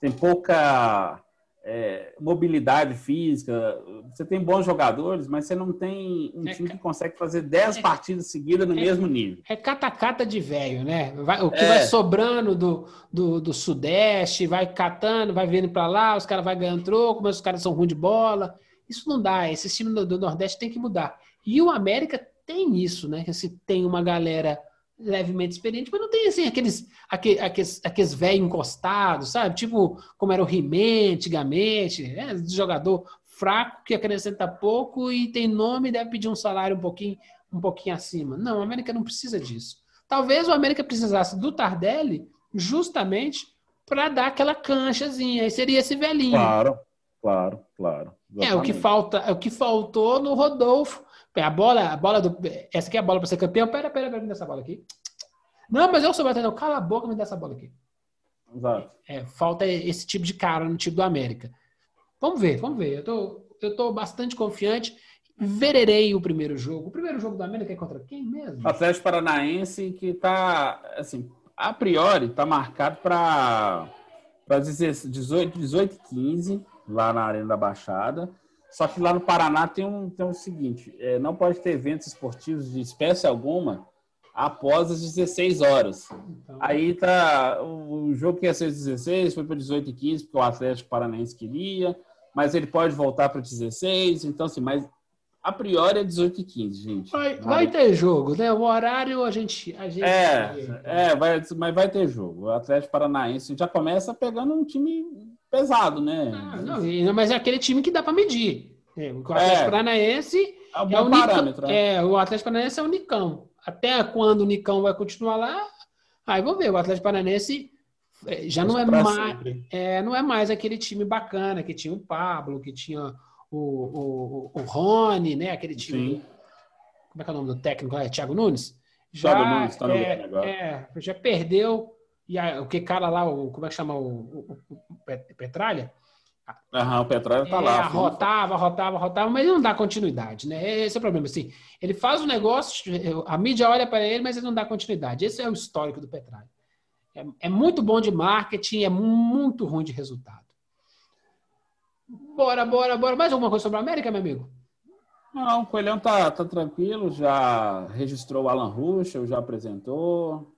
tem pouca é, mobilidade física, você tem bons jogadores, mas você não tem um é, time que consegue fazer 10 é, partidas seguidas no é, mesmo nível. É catacata de velho, né? Vai, o que vai é. sobrando do, do, do, Sudeste, vai catando, vai vindo para lá, os caras vão ganhando troco, mas os caras são ruins de bola. Isso não dá, esse time do, do Nordeste tem que mudar. E o América tem isso, né? Que assim, tem uma galera levemente experiente, mas não tem assim aqueles aqueles, aqueles, aqueles velhos encostados, sabe? Tipo como era o He-Man antigamente, é, jogador fraco que acrescenta pouco e tem nome e deve pedir um salário um pouquinho um pouquinho acima. Não, o América não precisa disso. Talvez o América precisasse do Tardelli justamente para dar aquela canchazinha. Aí seria esse velhinho. Claro, claro, claro. Exatamente. É o que falta, é o que faltou no Rodolfo. A bola, a bola do. Essa aqui é a bola para ser campeão. Pera, pera, pera, me dá essa bola aqui. Não, mas eu sou batedor. Cala a boca, me dá essa bola aqui. Exato. É, falta esse tipo de cara no time do América. Vamos ver, vamos ver. Eu tô, eu tô bastante confiante. Vererei o primeiro jogo. O primeiro jogo do América é contra quem mesmo? Atlético Paranaense, que tá, assim, a priori, tá marcado para 18, 18 15 lá na Arena da Baixada. Só que lá no Paraná tem um, tem um seguinte: é, não pode ter eventos esportivos de espécie alguma após as 16 horas. Então... Aí tá. O, jogo que ia ser 16 foi para 18 e 15, porque o Atlético Paranaense queria, mas ele pode voltar para 16. Então, assim, mas a priori é 18 e 15, gente. Vai, vai ter jogo, né? O horário a gente. A gente é, é vai, mas vai ter jogo. O Atlético Paranaense já começa pegando um time pesado, né? Ah, não, mas é aquele time que dá para medir. É, o Atlético é. Paranaense é, um é o parâmetro. Né? é, o Atlético Paranaense é o Nicão. Até quando o Nicão vai continuar lá? Aí vamos ver. O Atlético Paranaense é, já não é mais, é, não é mais aquele time bacana que tinha o Pablo, que tinha o, o, o Rony, né? Aquele time. Sim. Como é que é o nome do técnico? É Thiago Nunes? Já, Thiago Nunes tá no é, agora. É, já perdeu e a, o que cara lá, o, como é que chama o, o, o Petralha? Aham, o Petralha tá é, lá. Rotava, rotava, rotava, mas ele não dá continuidade, né? Esse é o problema. Assim, ele faz o negócio, a mídia olha para ele, mas ele não dá continuidade. Esse é o histórico do Petralha. É, é muito bom de marketing, é muito ruim de resultado. Bora, bora, bora. Mais alguma coisa sobre a América, meu amigo? Não, o Coelhão tá, tá tranquilo, já registrou o Alan Ruschel, já apresentou.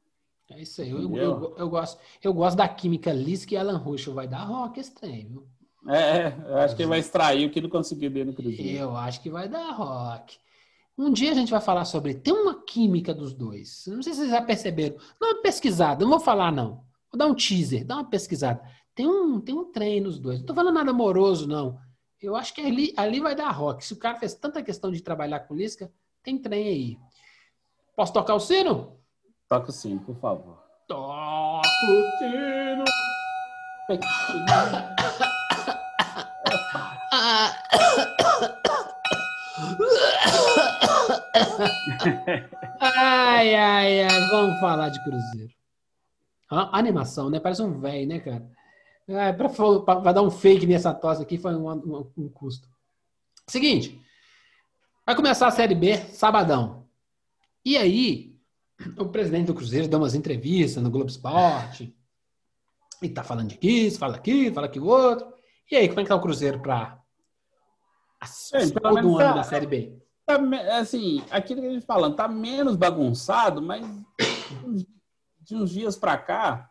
É isso aí. Eu, eu, eu, gosto, eu gosto da química Lisk e Alan Ruschel. Vai dar rock esse trem, viu? É, eu acho que ele vai extrair o que não conseguiu ver no Cruzeiro. Eu acho que vai dar rock. Um dia a gente vai falar sobre. Tem uma química dos dois. Não sei se vocês já perceberam. Não uma pesquisada, não vou falar, não. Vou dar um teaser, dá uma pesquisada. Tem um, tem um trem nos dois. Não tô falando nada amoroso, não. Eu acho que ali, ali vai dar rock. Se o cara fez tanta questão de trabalhar com Lisca, tem trem aí. Posso tocar o sino? Toca o sino, por favor. Toca o sino. ai, ai, ai. Vamos falar de Cruzeiro. A animação, né? Parece um velho, né, cara? É, para dar um fake nessa tosse aqui foi um, um, um, custo. Seguinte, vai começar a Série B sabadão. E aí, o presidente do Cruzeiro deu umas entrevistas no Globo Esporte. E tá falando de isso, fala aqui, fala aqui o outro. E aí, como é que tá o Cruzeiro para é, todo ano tá, da Série B? Tá, assim, aquilo que a gente falando, tá menos bagunçado, mas de uns dias para cá,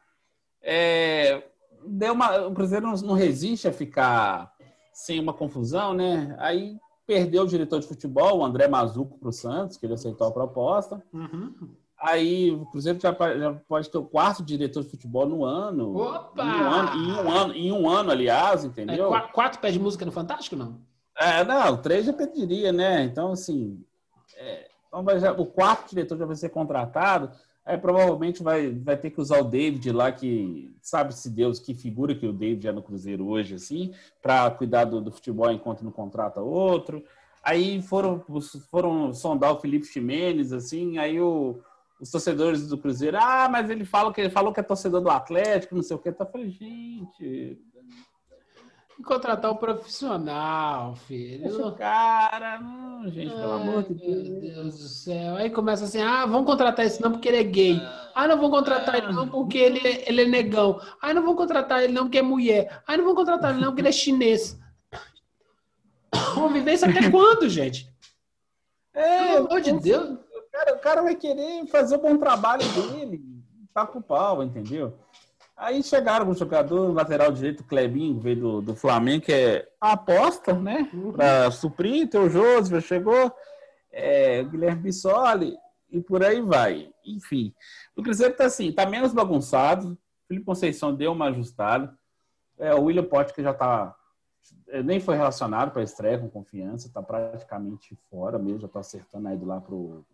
é, deu uma, o Cruzeiro não, não, resiste a ficar sem uma confusão, né? Aí perdeu o diretor de futebol, o André Mazuco, para o Santos, que ele aceitou a proposta. Uhum. Aí o Cruzeiro já, já, pode ter o quarto diretor de futebol no ano. Opa! Em um ano, em um ano, em um ano aliás, entendeu? É, quatro pés de música no Fantástico, não? É, não, três já pediria, né? Então, assim, é, então já, o quarto diretor já vai ser contratado. Aí provavelmente vai, vai ter que usar o David lá, que sabe-se Deus que figura que o David é no Cruzeiro hoje, assim, para cuidar do, do, futebol enquanto não contrata outro. Aí foram, foram sondar o Felipe Ximenes, assim, aí o, os torcedores do Cruzeiro, ah, mas ele fala que ele falou que é torcedor do Atlético, não sei o que. Tá falando, gente, contratar um profissional, filho. Deixa o cara, não, gente, pelo Ai, amor de Deus. Meu Deus do céu. Aí começa assim, ah, vamos contratar esse não porque ele é gay. Ah, não vão contratar ele não porque ele é, ele é negão. Ah, não vão contratar ele não porque é mulher. Ah, não vão contratar ele não porque ele é chinês. Vamos viver isso até quando, gente? É, Pelo amor de Deus. O cara, o cara vai querer fazer o bom trabalho dele. Tá com o pau, entendeu? Aí chegaram com o jogador, lateral direito, Clebinho, veio do, do Flamengo, que é a aposta, né? Uhum. Para suprir, teu José chegou. é, Guilherme Bissoli e por aí vai. Enfim, o Cruzeiro está assim, tá menos bagunçado. O Felipe Conceição deu uma ajustada. É, o William Pote que já está nem foi relacionado para a estreia com confiança, está praticamente fora mesmo, já está acertando aí do lá para o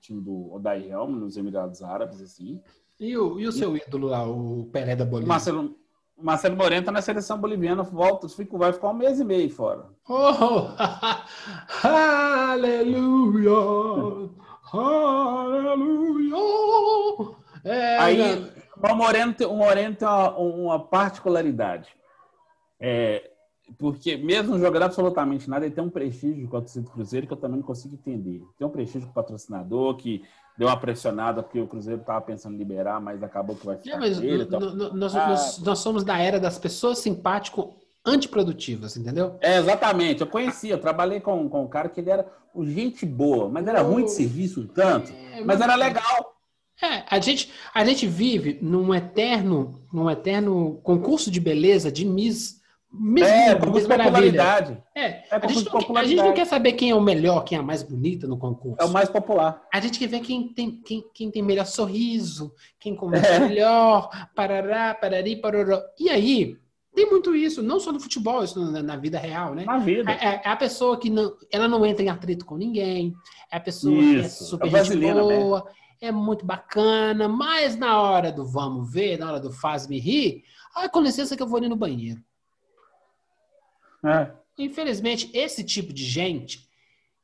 time do Odai Helm nos Emirados Árabes, assim. E o, e o seu e... ídolo lá, o Pelé da Bolívia? Marcelo, Marcelo Moreno está na seleção boliviana, volta, fica, vai ficar um mês e meio fora. Oh, aleluia, aleluia. É, aí, o Moreno, o Moreno tem uma, uma particularidade. É, porque mesmo jogando absolutamente nada, ele tem um prestígio com a torcida do Cruzeiro que eu também não consigo entender. Tem um prestígio com o patrocinador que deu uma pressionada porque o Cruzeiro estava pensando em liberar, mas acabou que vai ficar. É, dele, então... nós, ah, nós, nós, somos da era das pessoas simpático antiprodutivas, entendeu? É, exatamente. Eu conhecia, eu trabalhei com, com um cara que ele era gente boa, mas era ruim de serviço um tanto, é, mas era legal. É, a gente, a gente vive num eterno, num eterno concurso de beleza de Miss mesmo, é, por popularidade. É, é a, gente não, a, gente não, quer saber quem é o melhor, quem é a mais bonita no concurso. É o mais popular. A gente quer ver quem tem, quem, quem tem melhor sorriso, quem começa é. melhor, parará, parari, paroró. E aí, tem muito isso, não só no futebol, isso na, na vida real, né? Na vida. É, é, a pessoa que não, ela não entra em atrito com ninguém, é a pessoa isso. que é super é boa, é muito bacana, mas na hora do vamos ver, na hora do faz-me rir, ah, com licença que eu vou ali no banheiro. É. Infelizmente, esse tipo de gente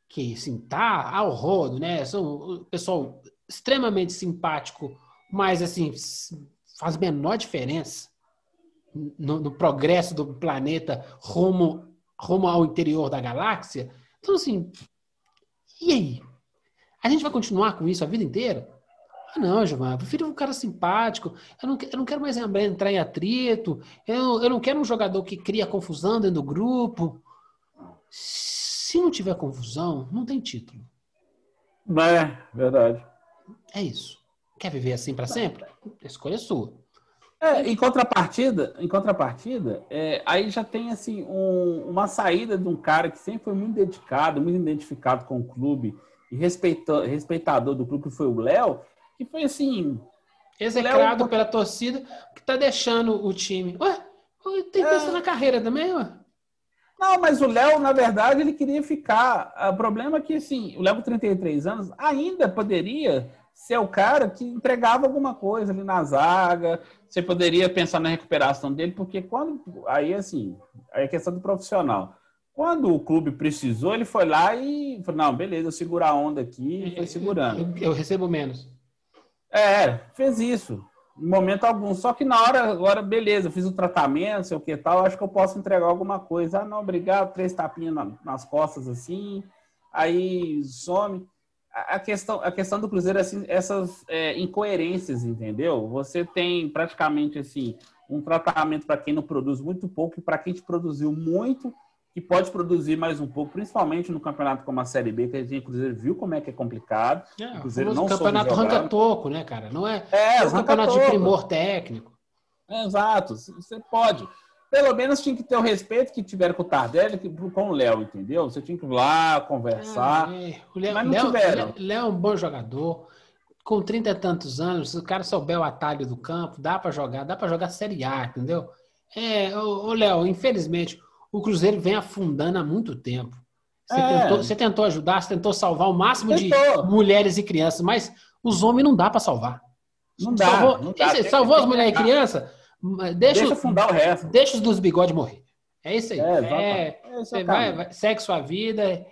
que assim, tá ao rodo, né? São pessoal extremamente simpático, mas assim, faz menor diferença no, no, progresso do planeta rumo, rumo ao interior da galáxia. Então, assim, e aí? A gente vai continuar com isso a vida inteira? Ah, não, Giovanni, eu prefiro um cara simpático. Eu não, eu não quero mais entrar em atrito. Eu, eu não quero um jogador que cria confusão dentro do grupo. Se não tiver confusão, não tem título. É, verdade. É isso. Quer viver assim para sempre? A escolha é sua. É, em contrapartida, em contrapartida é, aí já tem assim um, uma saída de um cara que sempre foi muito dedicado, muito identificado com o clube e respeitador do clube, que foi o Léo, que foi assim. Execrado Léo... pela torcida, que tá deixando o time. Ué, tem pensar é... na carreira também, ué? Não, mas o Léo, na verdade, ele queria ficar. O problema é que, assim, o Léo com 33 anos ainda poderia ser o cara que entregava alguma coisa ali na zaga. Você poderia pensar na recuperação dele, porque quando. Aí, assim, aí é questão do profissional. Quando o clube precisou, ele foi lá e falou: não, beleza, eu seguro a onda aqui e foi segurando. Eu, eu recebo menos. É, fez isso. Em momento algum. Só que na hora, agora, beleza, fiz o tratamento, sei o que tal, acho que eu posso entregar alguma coisa. Ah, não, obrigado, três tapinhas nas costas assim, aí some. A questão, a questão do Cruzeiro é assim, essas é, incoerências, entendeu? Você tem praticamente assim um tratamento para quem não produz muito pouco e para quem te produziu muito que pode produzir mais um pouco, principalmente no campeonato como a Série B, que a gente inclusive viu como é que é complicado. É, o não campeonato arranca toco, né, cara? Não é, é, é um campeonato de primor técnico. É, exato, você pode. Pelo menos tinha que ter o respeito que tiveram com o Tardelli com o Léo, entendeu? Você tinha que ir lá conversar. É, o Léo, mas não Léo, tiveram. Léo é um bom jogador. Com 30 e tantos anos, se o cara souber o atalho do campo, dá para jogar, dá para jogar Série A, entendeu? É, o Léo, infelizmente, o Cruzeiro vem afundando há muito tempo. Você, é. tentou, você tentou, ajudar, você tentou salvar o máximo tentou. de mulheres e crianças, mas os homens não dá para salvar. Não dá. Salvou, não dá. salvou as mulheres e crianças, deixa, deixa fundar o resto. Deixa os dos bigodes morrer. É isso aí. É, é, é você vai, vai, segue sua vida.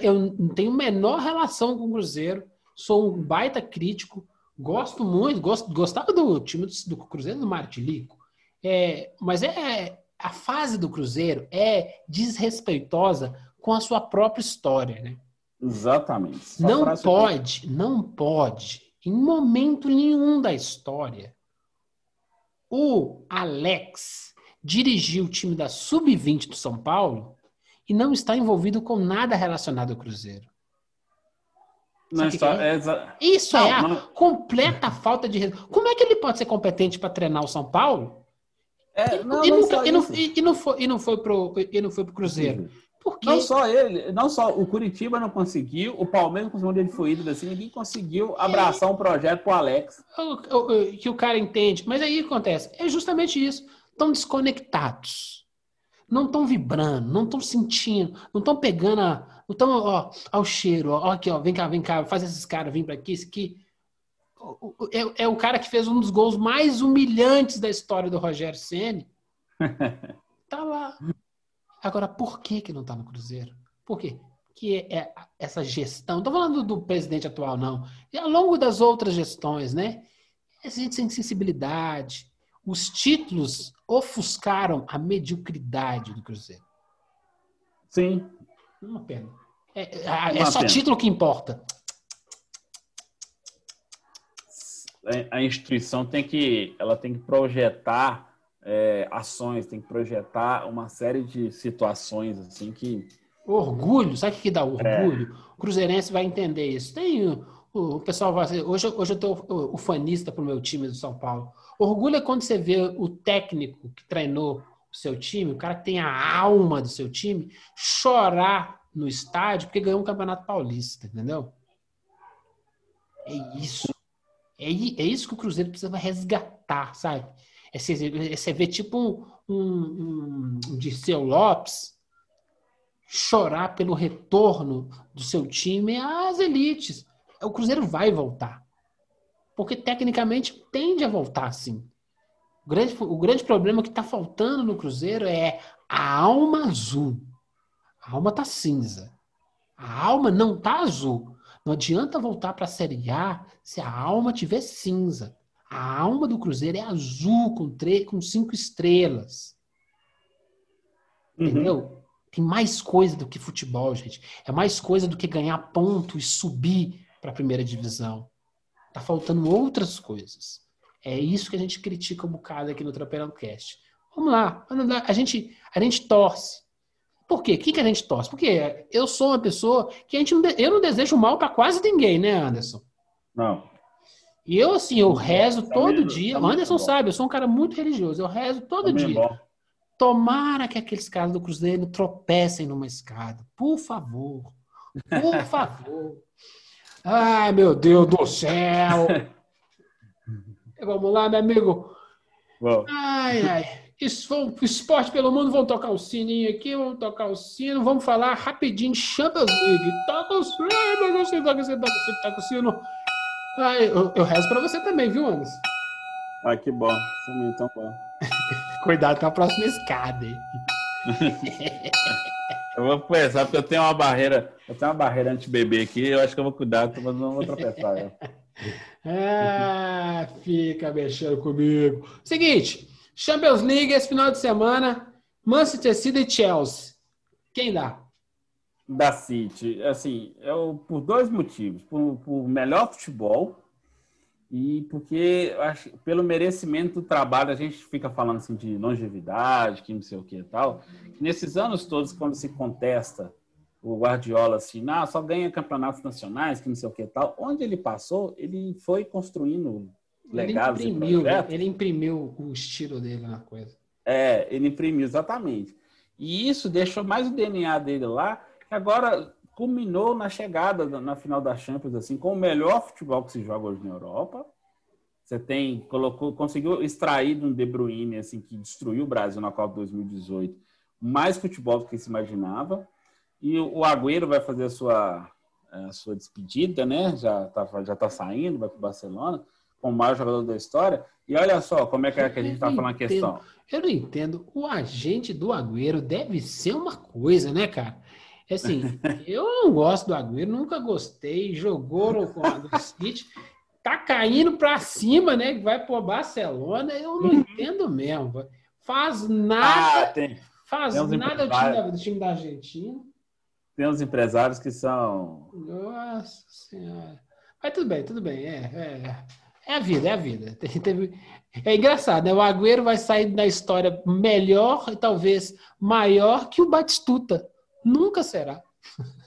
Eu não tenho menor relação com o Cruzeiro. Sou um baita crítico. Gosto muito, gosto, gostava do time do, do Cruzeiro do Martilico. É, mas é, a fase do Cruzeiro é desrespeitosa com a sua própria história, né? Exatamente. não pode, não pode, em momento nenhum da história, o Alex dirigir o time da Sub-20 do São Paulo e não está envolvido com nada relacionado ao Cruzeiro. Não está, é? É Isso não, é a não... completa falta de. Como é que ele pode ser competente para treinar o São Paulo? É, não, e, não, e, não, e, não foi, e não foi pro e não foi pro Cruzeiro. Não só ele, não só o Curitiba não conseguiu, o Palmeiras não conseguiu ele foi ídolo assim, ninguém conseguiu abraçar um projeto pro Alex. O- o- o- que o cara entende. Mas aí o que acontece? É justamente isso. Estão desconectados. Não estão vibrando, não estão sentindo, não estão pegando a. Não estão, ó, ao cheiro, ó, aqui, ó, vem cá, vem cá, faz esses caras vir para aqui, esse aqui. É, é o cara que fez um dos gols mais humilhantes da história do Rogério Ceni. Tá lá. Agora, por que que não tá no Cruzeiro? Por quê? Que é, é essa gestão. Não tô falando do presidente atual, não. E ao longo das outras gestões, né? Essa insensibilidade. Os títulos ofuscaram a mediocridade do Cruzeiro. Sim. Uma pena. É, é- é só pena. título que importa. A- instituição tem que, ela tem que projetar é, ações, tem que projetar uma série de situações assim que Orgulho, sabe o que dá orgulho? O Cruzeirense vai entender isso. Tem o, o pessoal vai hoje, hoje eu tô o, o fanista pro meu time do São Paulo. Orgulho é quando você vê o técnico que treinou o seu time, o cara que tem a alma do seu time, chorar no estádio porque ganhou um campeonato paulista, entendeu? É isso. É, é isso que o Cruzeiro precisa resgatar, sabe? É você, é ver tipo um, um, um Dirceu Lopes chorar pelo retorno do seu time às elites. O Cruzeiro vai voltar. Porque tecnicamente tende a voltar sim. O grande, o grande problema que está faltando no Cruzeiro é a alma azul. A alma tá cinza. A alma não tá azul. Não adianta voltar para a Série A se a alma tiver cinza. A alma do Cruzeiro é azul com, com cinco estrelas. Uhum. Entendeu? Tem mais coisa do que futebol, gente. É mais coisa do que ganhar ponto e subir para a primeira divisão. Tá faltando outras coisas. É isso que a gente critica um bocado aqui no Tropeirão Cast. Vamos lá, vamos lá. A gente, a gente torce. Por quê? O que, que a gente torce? Porque eu sou uma pessoa que a gente não eu não desejo mal para quase ninguém, né, Anderson? não. E eu, assim, eu rezo Tá todo mesmo, dia. tá Anderson bom. sabe, eu sou um cara muito religioso. Eu rezo todo é dia. bom. Tomara que aqueles caras do Cruzeiro tropecem numa escada. Por favor. Por favor. Ai, meu Deus do céu. Vamos lá, meu amigo. Bom, Ai, ai. Esporte pelo mundo. Vamos tocar o sininho aqui, vamos tocar o sino. Vamos falar rapidinho Champions League. Toca o sino, você toca, você toca, você toca o sino. Ai, eu, eu rezo pra você também, viu, Anderson? ah, que bom. É então bom. Cuidado com a próxima escada aí. Eu vou pensar, porque eu tenho uma barreira, eu tenho uma barreira anti-bebê aqui, eu acho que eu vou cuidar, mas não vou tropeçar. né? Ah, fica mexendo comigo. Seguinte, Champions League esse final de semana, Manchester City e Chelsea. Quem dá? Da City, assim, eu, por dois motivos. Por, por melhor futebol e porque acho, pelo merecimento do trabalho, a gente fica falando assim de longevidade, que não sei o que e tal. Nesses anos todos, quando se contesta o Guardiola assim, ah, só ganha campeonatos nacionais, que não sei o que e tal, onde ele passou, ele foi construindo legados e imprimiu, projetos. ele imprimiu o estilo dele na coisa. É, ele imprimiu, exatamente. E isso deixou mais o DNA dele lá, que agora culminou na chegada da- na final da Champions, assim, com o melhor futebol que se joga hoje na Europa. Você tem, colocou, conseguiu extrair de um De Bruyne, assim, que destruiu o Brasil na Copa 2018, mais futebol do que se imaginava. E o o Agüero vai fazer a sua, a sua despedida, né? Já tá, já tá saindo, vai para o Barcelona, como o maior jogador da história. E olha só como é que, é que a gente está falando a questão. Eu não entendo. O agente do Agüero deve ser uma coisa, né, cara? Assim, eu não gosto do Agüero, nunca gostei. Jogou no, com no City, tá caindo pra cima, né? Vai pro Barcelona. Eu não entendo mesmo. Faz Ah, nada, tem, faz tem nada o time da, do time da Argentina. tem uns empresários que são. Nossa Senhora. Mas tudo bem, tudo bem. É, é, é a vida, é a vida. É engraçado, né? O Agüero vai sair da história melhor e talvez maior que o Batistuta. Nunca será.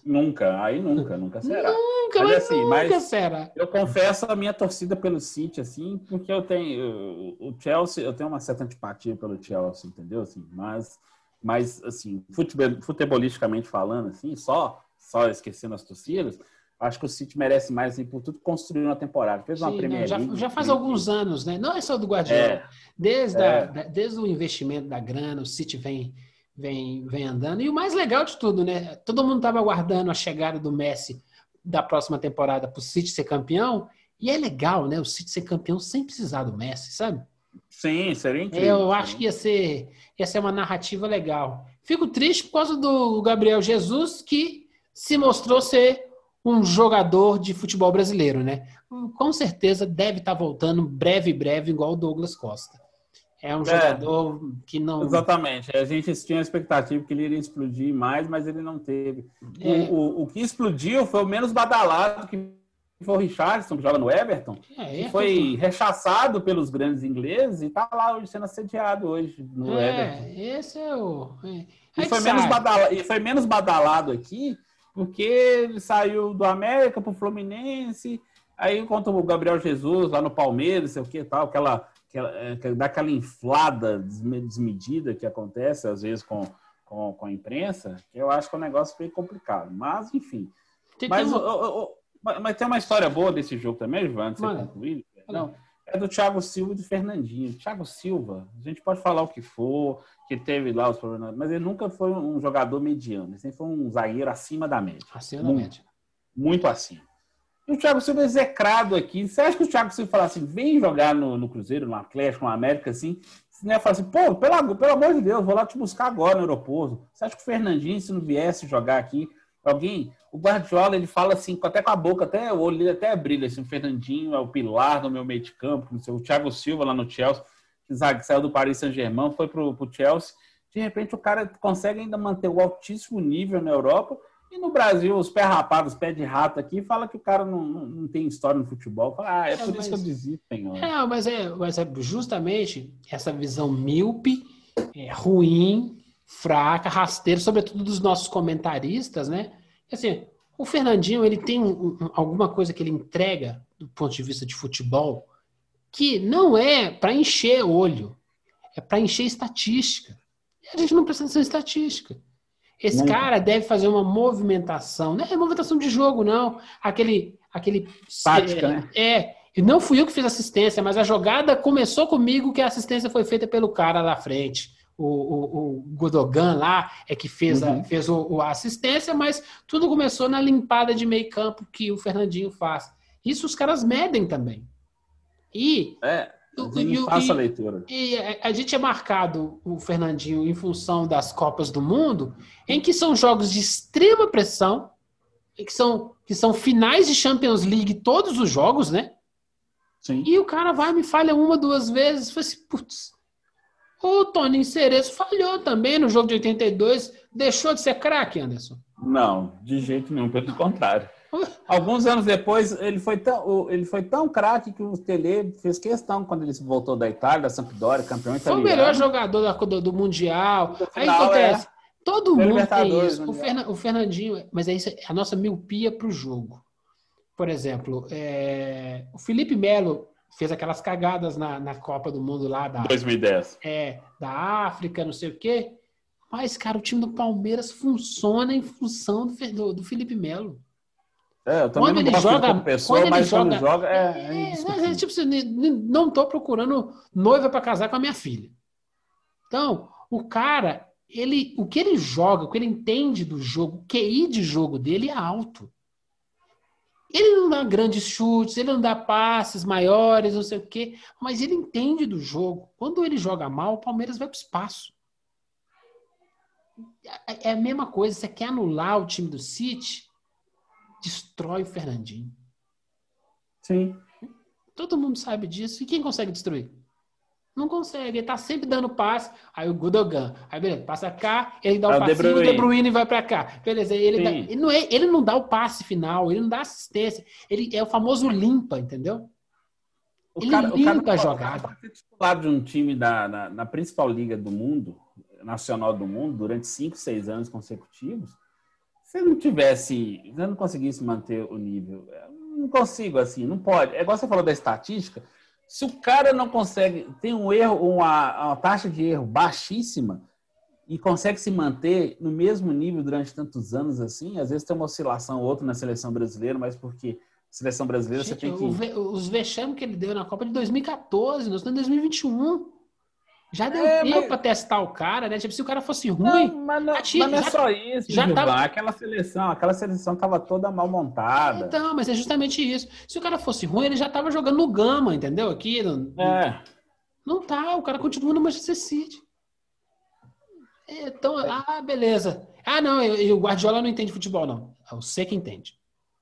Nunca, aí nunca, nunca será. Nunca, Mas mas, assim, nunca mas- será. Eu confesso a minha torcida pelo City, assim, porque eu tenho. O Chelsea, eu tenho uma certa antipatia pelo Chelsea, entendeu? Assim, mas Mas, assim, futebol, futebolisticamente falando, assim, só, só esquecendo as torcidas, acho que o City merece mais, assim, por tudo construir uma temporada. Fez uma Sim, Premier não, já, já faz alguns anos, né? Não é só do Guardiola. É. Desde, É. a- desde o investimento da grana, o City vem, vem, vem andando. E o mais legal de tudo, né? Todo mundo estava aguardando a chegada do Messi da próxima temporada para o City ser campeão. E é legal, né? O City ser campeão sem precisar do Messi, sabe? Sim, seria incrível. Eu acho que ia ser, ia ser uma narrativa legal. Fico triste por causa do Gabriel Jesus, que se mostrou ser um jogador de futebol brasileiro, né? Com certeza deve estar voltando breve, breve, igual o Douglas Costa. É um É. jogador que não. Exatamente. A gente tinha a expectativa que ele iria explodir mais, mas ele não teve. O- É. O, o, que explodiu foi o menos badalado, que foi o Richardson, que joga no Everton, É, que foi rechaçado pelos grandes ingleses e está lá hoje sendo assediado hoje no Everton. é, esse é o. É. E foi, menos badala- e foi menos badalado aqui, porque ele saiu do América para o Fluminense, aí contra o Gabriel Jesus lá no Palmeiras, sei o que tal, aquela, aquela, é, que dá aquela inflada desme- desmedida que acontece às vezes com, com, com a imprensa, que eu acho que é um negócio bem complicado. Mas, enfim. Tem- Mas, tem uma- o- o- o- mas- tem uma história boa desse jogo também, Ivan, antes de você concluir. Não, é do Thiago Silva e do Fernandinho. Thiago Silva, a gente pode falar o que for, que teve lá os problemas, mas ele nunca foi um jogador mediano. Ele sempre foi um zagueiro acima da média. Acima da Muito. média. Muito acima. E o Thiago Silva é execrado aqui. Você acha que o Thiago Silva falar assim, vem jogar no, no Cruzeiro, no Atlético, no América, assim, ia falar assim, pô, pelo, pelo amor de Deus, vou lá te buscar agora no aeroporto. Você acha que o Fernandinho, se não viesse jogar aqui, alguém, o Guardiola, ele fala assim, até com a boca, até o olho dele até brilha, assim, o Fernandinho é o pilar do meu meio de campo, não sei, o Thiago Silva lá no Chelsea, que saiu do Paris Saint-Germain, foi pro, pro Chelsea, de repente o cara consegue ainda manter o altíssimo nível na Europa, e no Brasil, os pé rapados, pé de rato aqui, fala que o cara não, não, não tem história no futebol. Fala, ah, é, É, por mas- isso que eu desisto, senhor. É, mas é, mas é justamente essa visão míope, é, ruim, fraca, rasteira, sobretudo dos nossos comentaristas, né? Assim, o Fernandinho, ele tem um- um- alguma coisa que ele entrega do ponto de vista de futebol que não é para encher olho, é para encher estatística. E a gente não precisa ser estatística. Esse Não. cara deve fazer uma movimentação, não é movimentação de jogo, não. Aquele, aquele Tática, é, né? É, e não fui eu que fiz assistência, mas a jogada começou comigo que a assistência foi feita pelo cara lá frente. O, o, o Godogan lá é que fez, a, Uhum. fez o, o- a assistência, mas tudo começou na limpada de meio campo que o Fernandinho faz. Isso os caras medem também. E, É, o- e- a leitura. e a a gente é marcado o Fernandinho em função das Copas do Mundo, em que são jogos de extrema pressão, que são, que são finais de Champions League todos os jogos, né? Sim. E o cara vai me falha uma, duas vezes. Falei assim, putz. O Toninho Cerezo falhou também no jogo de 82. Deixou de ser craque, Anderson. Não, de jeito nenhum, pelo contrário. Alguns anos depois, ele foi tão, ele foi tão craque que o Tele fez questão, quando ele voltou da Itália, da Sampdoria, campeão Foi o italiano. melhor jogador da- do, do Mundial. No Aí final, acontece. Todo Da mundo tem isso. O. Ferna- o Fernandinho, mas é isso, é a nossa miopia para o jogo. Por exemplo, é, o Felipe Melo fez aquelas cagadas na, na Copa do Mundo lá da, 2010. é, da África, não sei o quê. Mas, cara, o time do Palmeiras funciona em função do, do, Felipe Melo. É, eu também Quando não ele joga- como pessoa, quando ele mas quando joga- é, é É, indiscutível. é, tipo, assim, não tô procurando noiva para casar com a minha filha. Então, o cara, ele, o que ele joga, o que ele entende do jogo, o QI de jogo dele é alto. Ele não dá grandes chutes, ele não dá passes maiores, não sei o quê, mas ele entende do jogo. Quando ele joga mal, o Palmeiras vai para o espaço. É a mesma coisa, você quer anular o time do City, destrói o Fernandinho. Sim. Todo mundo sabe disso. E quem consegue destruir? Não consegue. Ele tá sempre dando passe. Aí o Gudogan. Aí beleza, passa cá, ele dá o É o passe, o De Bruyne. Vai pra cá. Beleza, ele, dá- ele, não é, ele não dá o passe final, ele não dá assistência. Ele é o famoso limpa, entendeu? O Ele cara, o limpa cara, a jogada. Para ser titular de um time da, na, na principal liga do mundo, nacional do mundo, durante 5, 6 anos consecutivos, se não tivesse, se não conseguisse manter o nível, não consigo assim, não pode. É igual você falou da estatística, se o cara não consegue, tem um erro, uma, uma taxa de erro baixíssima, e consegue se manter no mesmo nível durante tantos anos assim. Às vezes tem uma oscilação ou outra na seleção brasileira, mas porque seleção brasileira Gente, você tem que. os vexames que ele deu na Copa de 2014, nós estamos em 2021. Já deu É, tempo mas- pra testar o cara, né? Tipo, se o cara fosse ruim, Não, mas não, mas não é já- só isso, já Gilvan. tava- Aquela seleção, aquela seleção tava toda mal montada. então, mas é justamente isso. Se o cara fosse ruim, ele já tava jogando no Gama, entendeu? Aqui, no- É. Não tá, o cara continua no Manchester City. Então, ah, beleza. Ah, não, e o Guardiola não entende futebol, não. É você que entende.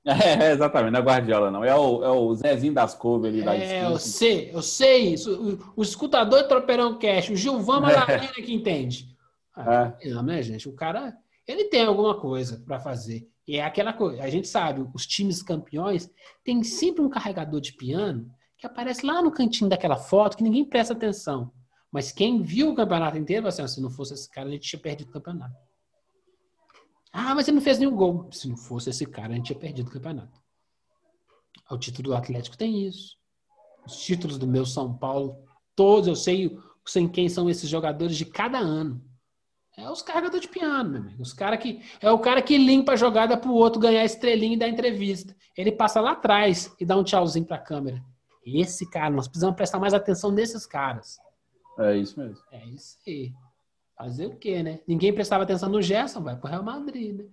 É, exatamente, não é Guardiola, não. É o, é o Zezinho das couves ali da É, eu sei, eu sei isso. O, o escutador de Tropeirão Cash, o Gilvan Malaguena que entende. Ah, Não, né, gente? O cara, ele tem alguma coisa para fazer. E é aquela coisa, a gente sabe, os times campeões tem sempre um carregador de piano que aparece lá no cantinho daquela foto que ninguém presta atenção. Mas quem viu o campeonato inteiro vai assim, "Ah, se não fosse esse cara, a gente tinha perdido o campeonato. Ah, mas ele não fez nenhum gol. Se não fosse esse cara, a gente tinha perdido o campeonato. O título do Atlético tem isso. Os títulos do meu São Paulo, todos eu sei sem quem são esses jogadores de cada ano. É os carregadores de piano, meu amigo. Os cara que é o cara que limpa a jogada pro outro ganhar estrelinha e dar entrevista. Ele passa lá atrás e dá um tchauzinho pra câmera. Esse cara, nós precisamos prestar mais atenção nesses caras. É isso mesmo. É isso aí. Fazer o quê, né? Ninguém prestava atenção no Gerson, vai pro Real Madrid, né?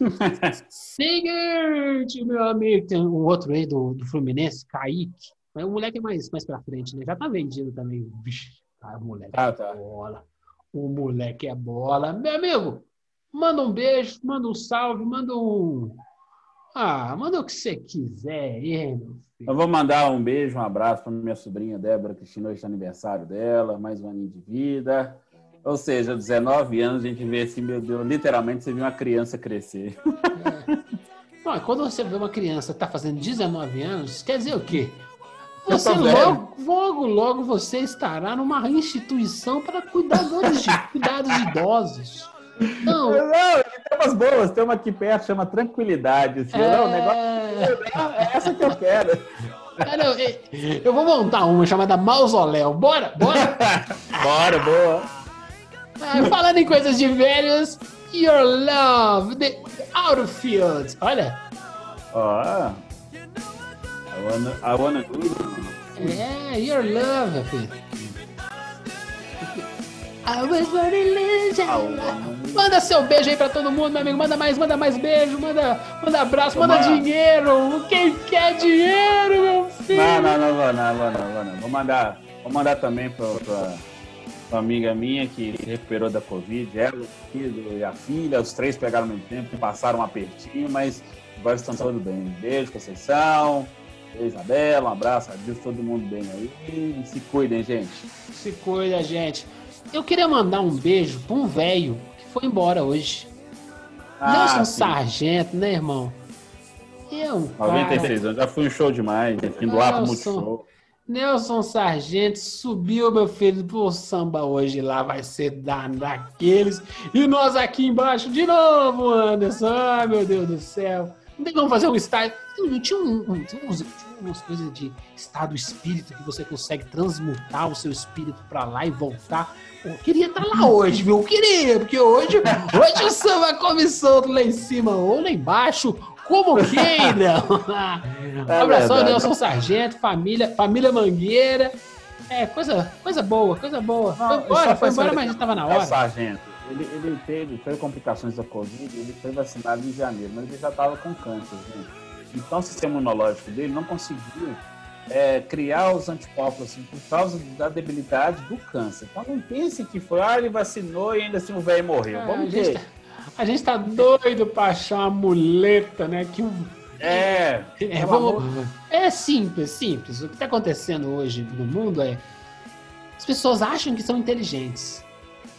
Seguinte, meu amigo. Tem um outro aí do, do Fluminense, Kaique. Mas o moleque é mais, mais pra frente, né? Já tá vendido também. Vixe, cara, o moleque Tá, é tá. bola. O moleque é bola. Meu amigo, manda um beijo, manda um salve, manda um. Ah, manda o que você quiser aí, meu filho. Eu vou mandar um beijo, um abraço para minha sobrinha Débora Cristina, hoje é aniversário dela, mais um aninho de vida. Ou seja, 19 anos, a gente vê assim, meu Deus, literalmente você viu uma criança crescer. Não, e quando você vê uma criança que tá fazendo 19 anos, quer dizer o quê? Você logo, logo, logo você estará numa instituição para cuidadores de cuidados de idosos. Não, Não, tem umas boas, tem uma aqui perto, chama Tranquilidade. Assim, não, o negócio é... é essa que eu quero. Cara, eu, eu vou montar uma chamada Mausoléu. Bora, bora. Bora, boa. Ah, falando em coisas de velhos, Your Love, The Outfield. Olha, Ó. I wanna, I wanna do it. é, Your Love, filho. I was in Legend. Manda seu beijo aí pra todo mundo, meu amigo. Manda mais, manda mais beijo, manda, manda abraço, manda dinheiro. Quem quer dinheiro, meu filho? Não, não, não vou não, vou não, vou não. Vou mandar, vou mandar também pra, pra uma amiga minha que se recuperou da Covid, ela, o filho e a filha, os três pegaram mesmo tempo, passaram um apertinho, mas agora estão todos bem. Beijo, Conceição, beijo, Isabela, um abraço, adeus todo mundo bem aí. E se cuidem, gente. Se cuida, gente. Eu queria mandar um beijo pra um velho que foi embora hoje. Nelson Ah, sim. Sargento, né, irmão? É cara... 96 anos, já fui um show demais, indo lá pro Nelson. Multishow. Nelson Sargento subiu, meu filho, pro samba hoje lá, vai ser da- daqueles. E nós aqui embaixo de novo, Anderson. Ai, meu Deus do céu. Não tem como fazer um estádio. Não tinha, um, um- tinha uns- tinha umas coisas de estado espírito que você consegue transmutar o seu espírito pra lá e voltar. Eu queria estar lá hoje, viu? Eu queria, porque hoje, hoje o samba come solto lá em cima ou lá embaixo, como queira. Um abração, verdade. Nelson Sargento, família, família Mangueira. É, coisa, coisa boa, coisa boa. Foi Não, embora, só foi embora, mas já estava na É, hora. sargento. Ele, ele teve, teve complicações da Covid, ele foi vacinado em janeiro, mas ele já estava com câncer, gente. Então o sistema imunológico dele não conseguiu é, criar os anticorpos assim, por causa da debilidade do câncer. Então não pense que foi, ah, ele vacinou e ainda assim o velho morreu. Ah, Vamos ver. tá, a gente tá doido pra achar uma muleta, né? Que um, É, é, vamos- é simples, simples. O que tá acontecendo hoje no mundo é as pessoas acham que são inteligentes.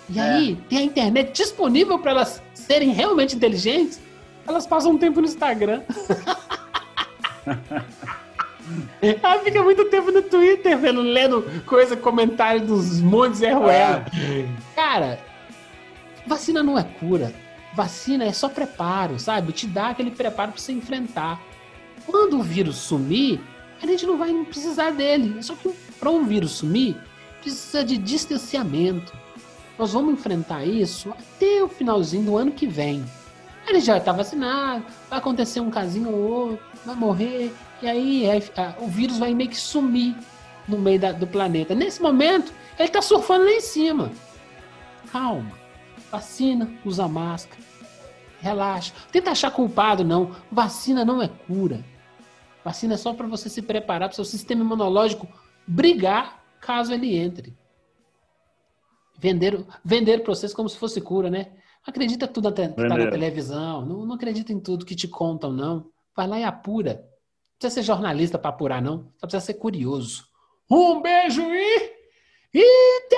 E É. aí tem a internet disponível para elas serem realmente inteligentes. Elas passam um tempo no Instagram. Ela fica muito tempo no Twitter vendo, lendo coisa, comentário dos montes Zé Ruela. Cara, vacina não é cura. Vacina é só preparo, sabe? Te dá aquele preparo pra você enfrentar. Quando o vírus sumir, a gente não vai precisar dele. Só que para um vírus sumir, precisa de distanciamento. nós vamos enfrentar isso até o finalzinho do ano que vem. Ele já está vacinado, vai acontecer um casinho ou outro, vai morrer, e aí o vírus vai meio que sumir no meio da, do planeta. Nesse momento, ele está surfando lá em cima. Calma. Vacina, usa máscara. Relaxa. Tenta achar culpado, não. Vacina não é cura. Vacina é só para você se preparar para o seu sistema imunológico brigar caso ele entre. Vender, vender para vocês como se fosse cura, né? Acredita tudo que está na televisão. Não, não acredita em tudo que te contam, não. Vai lá e apura. Não precisa ser jornalista para apurar, não. Só precisa ser curioso. Um beijo e. e...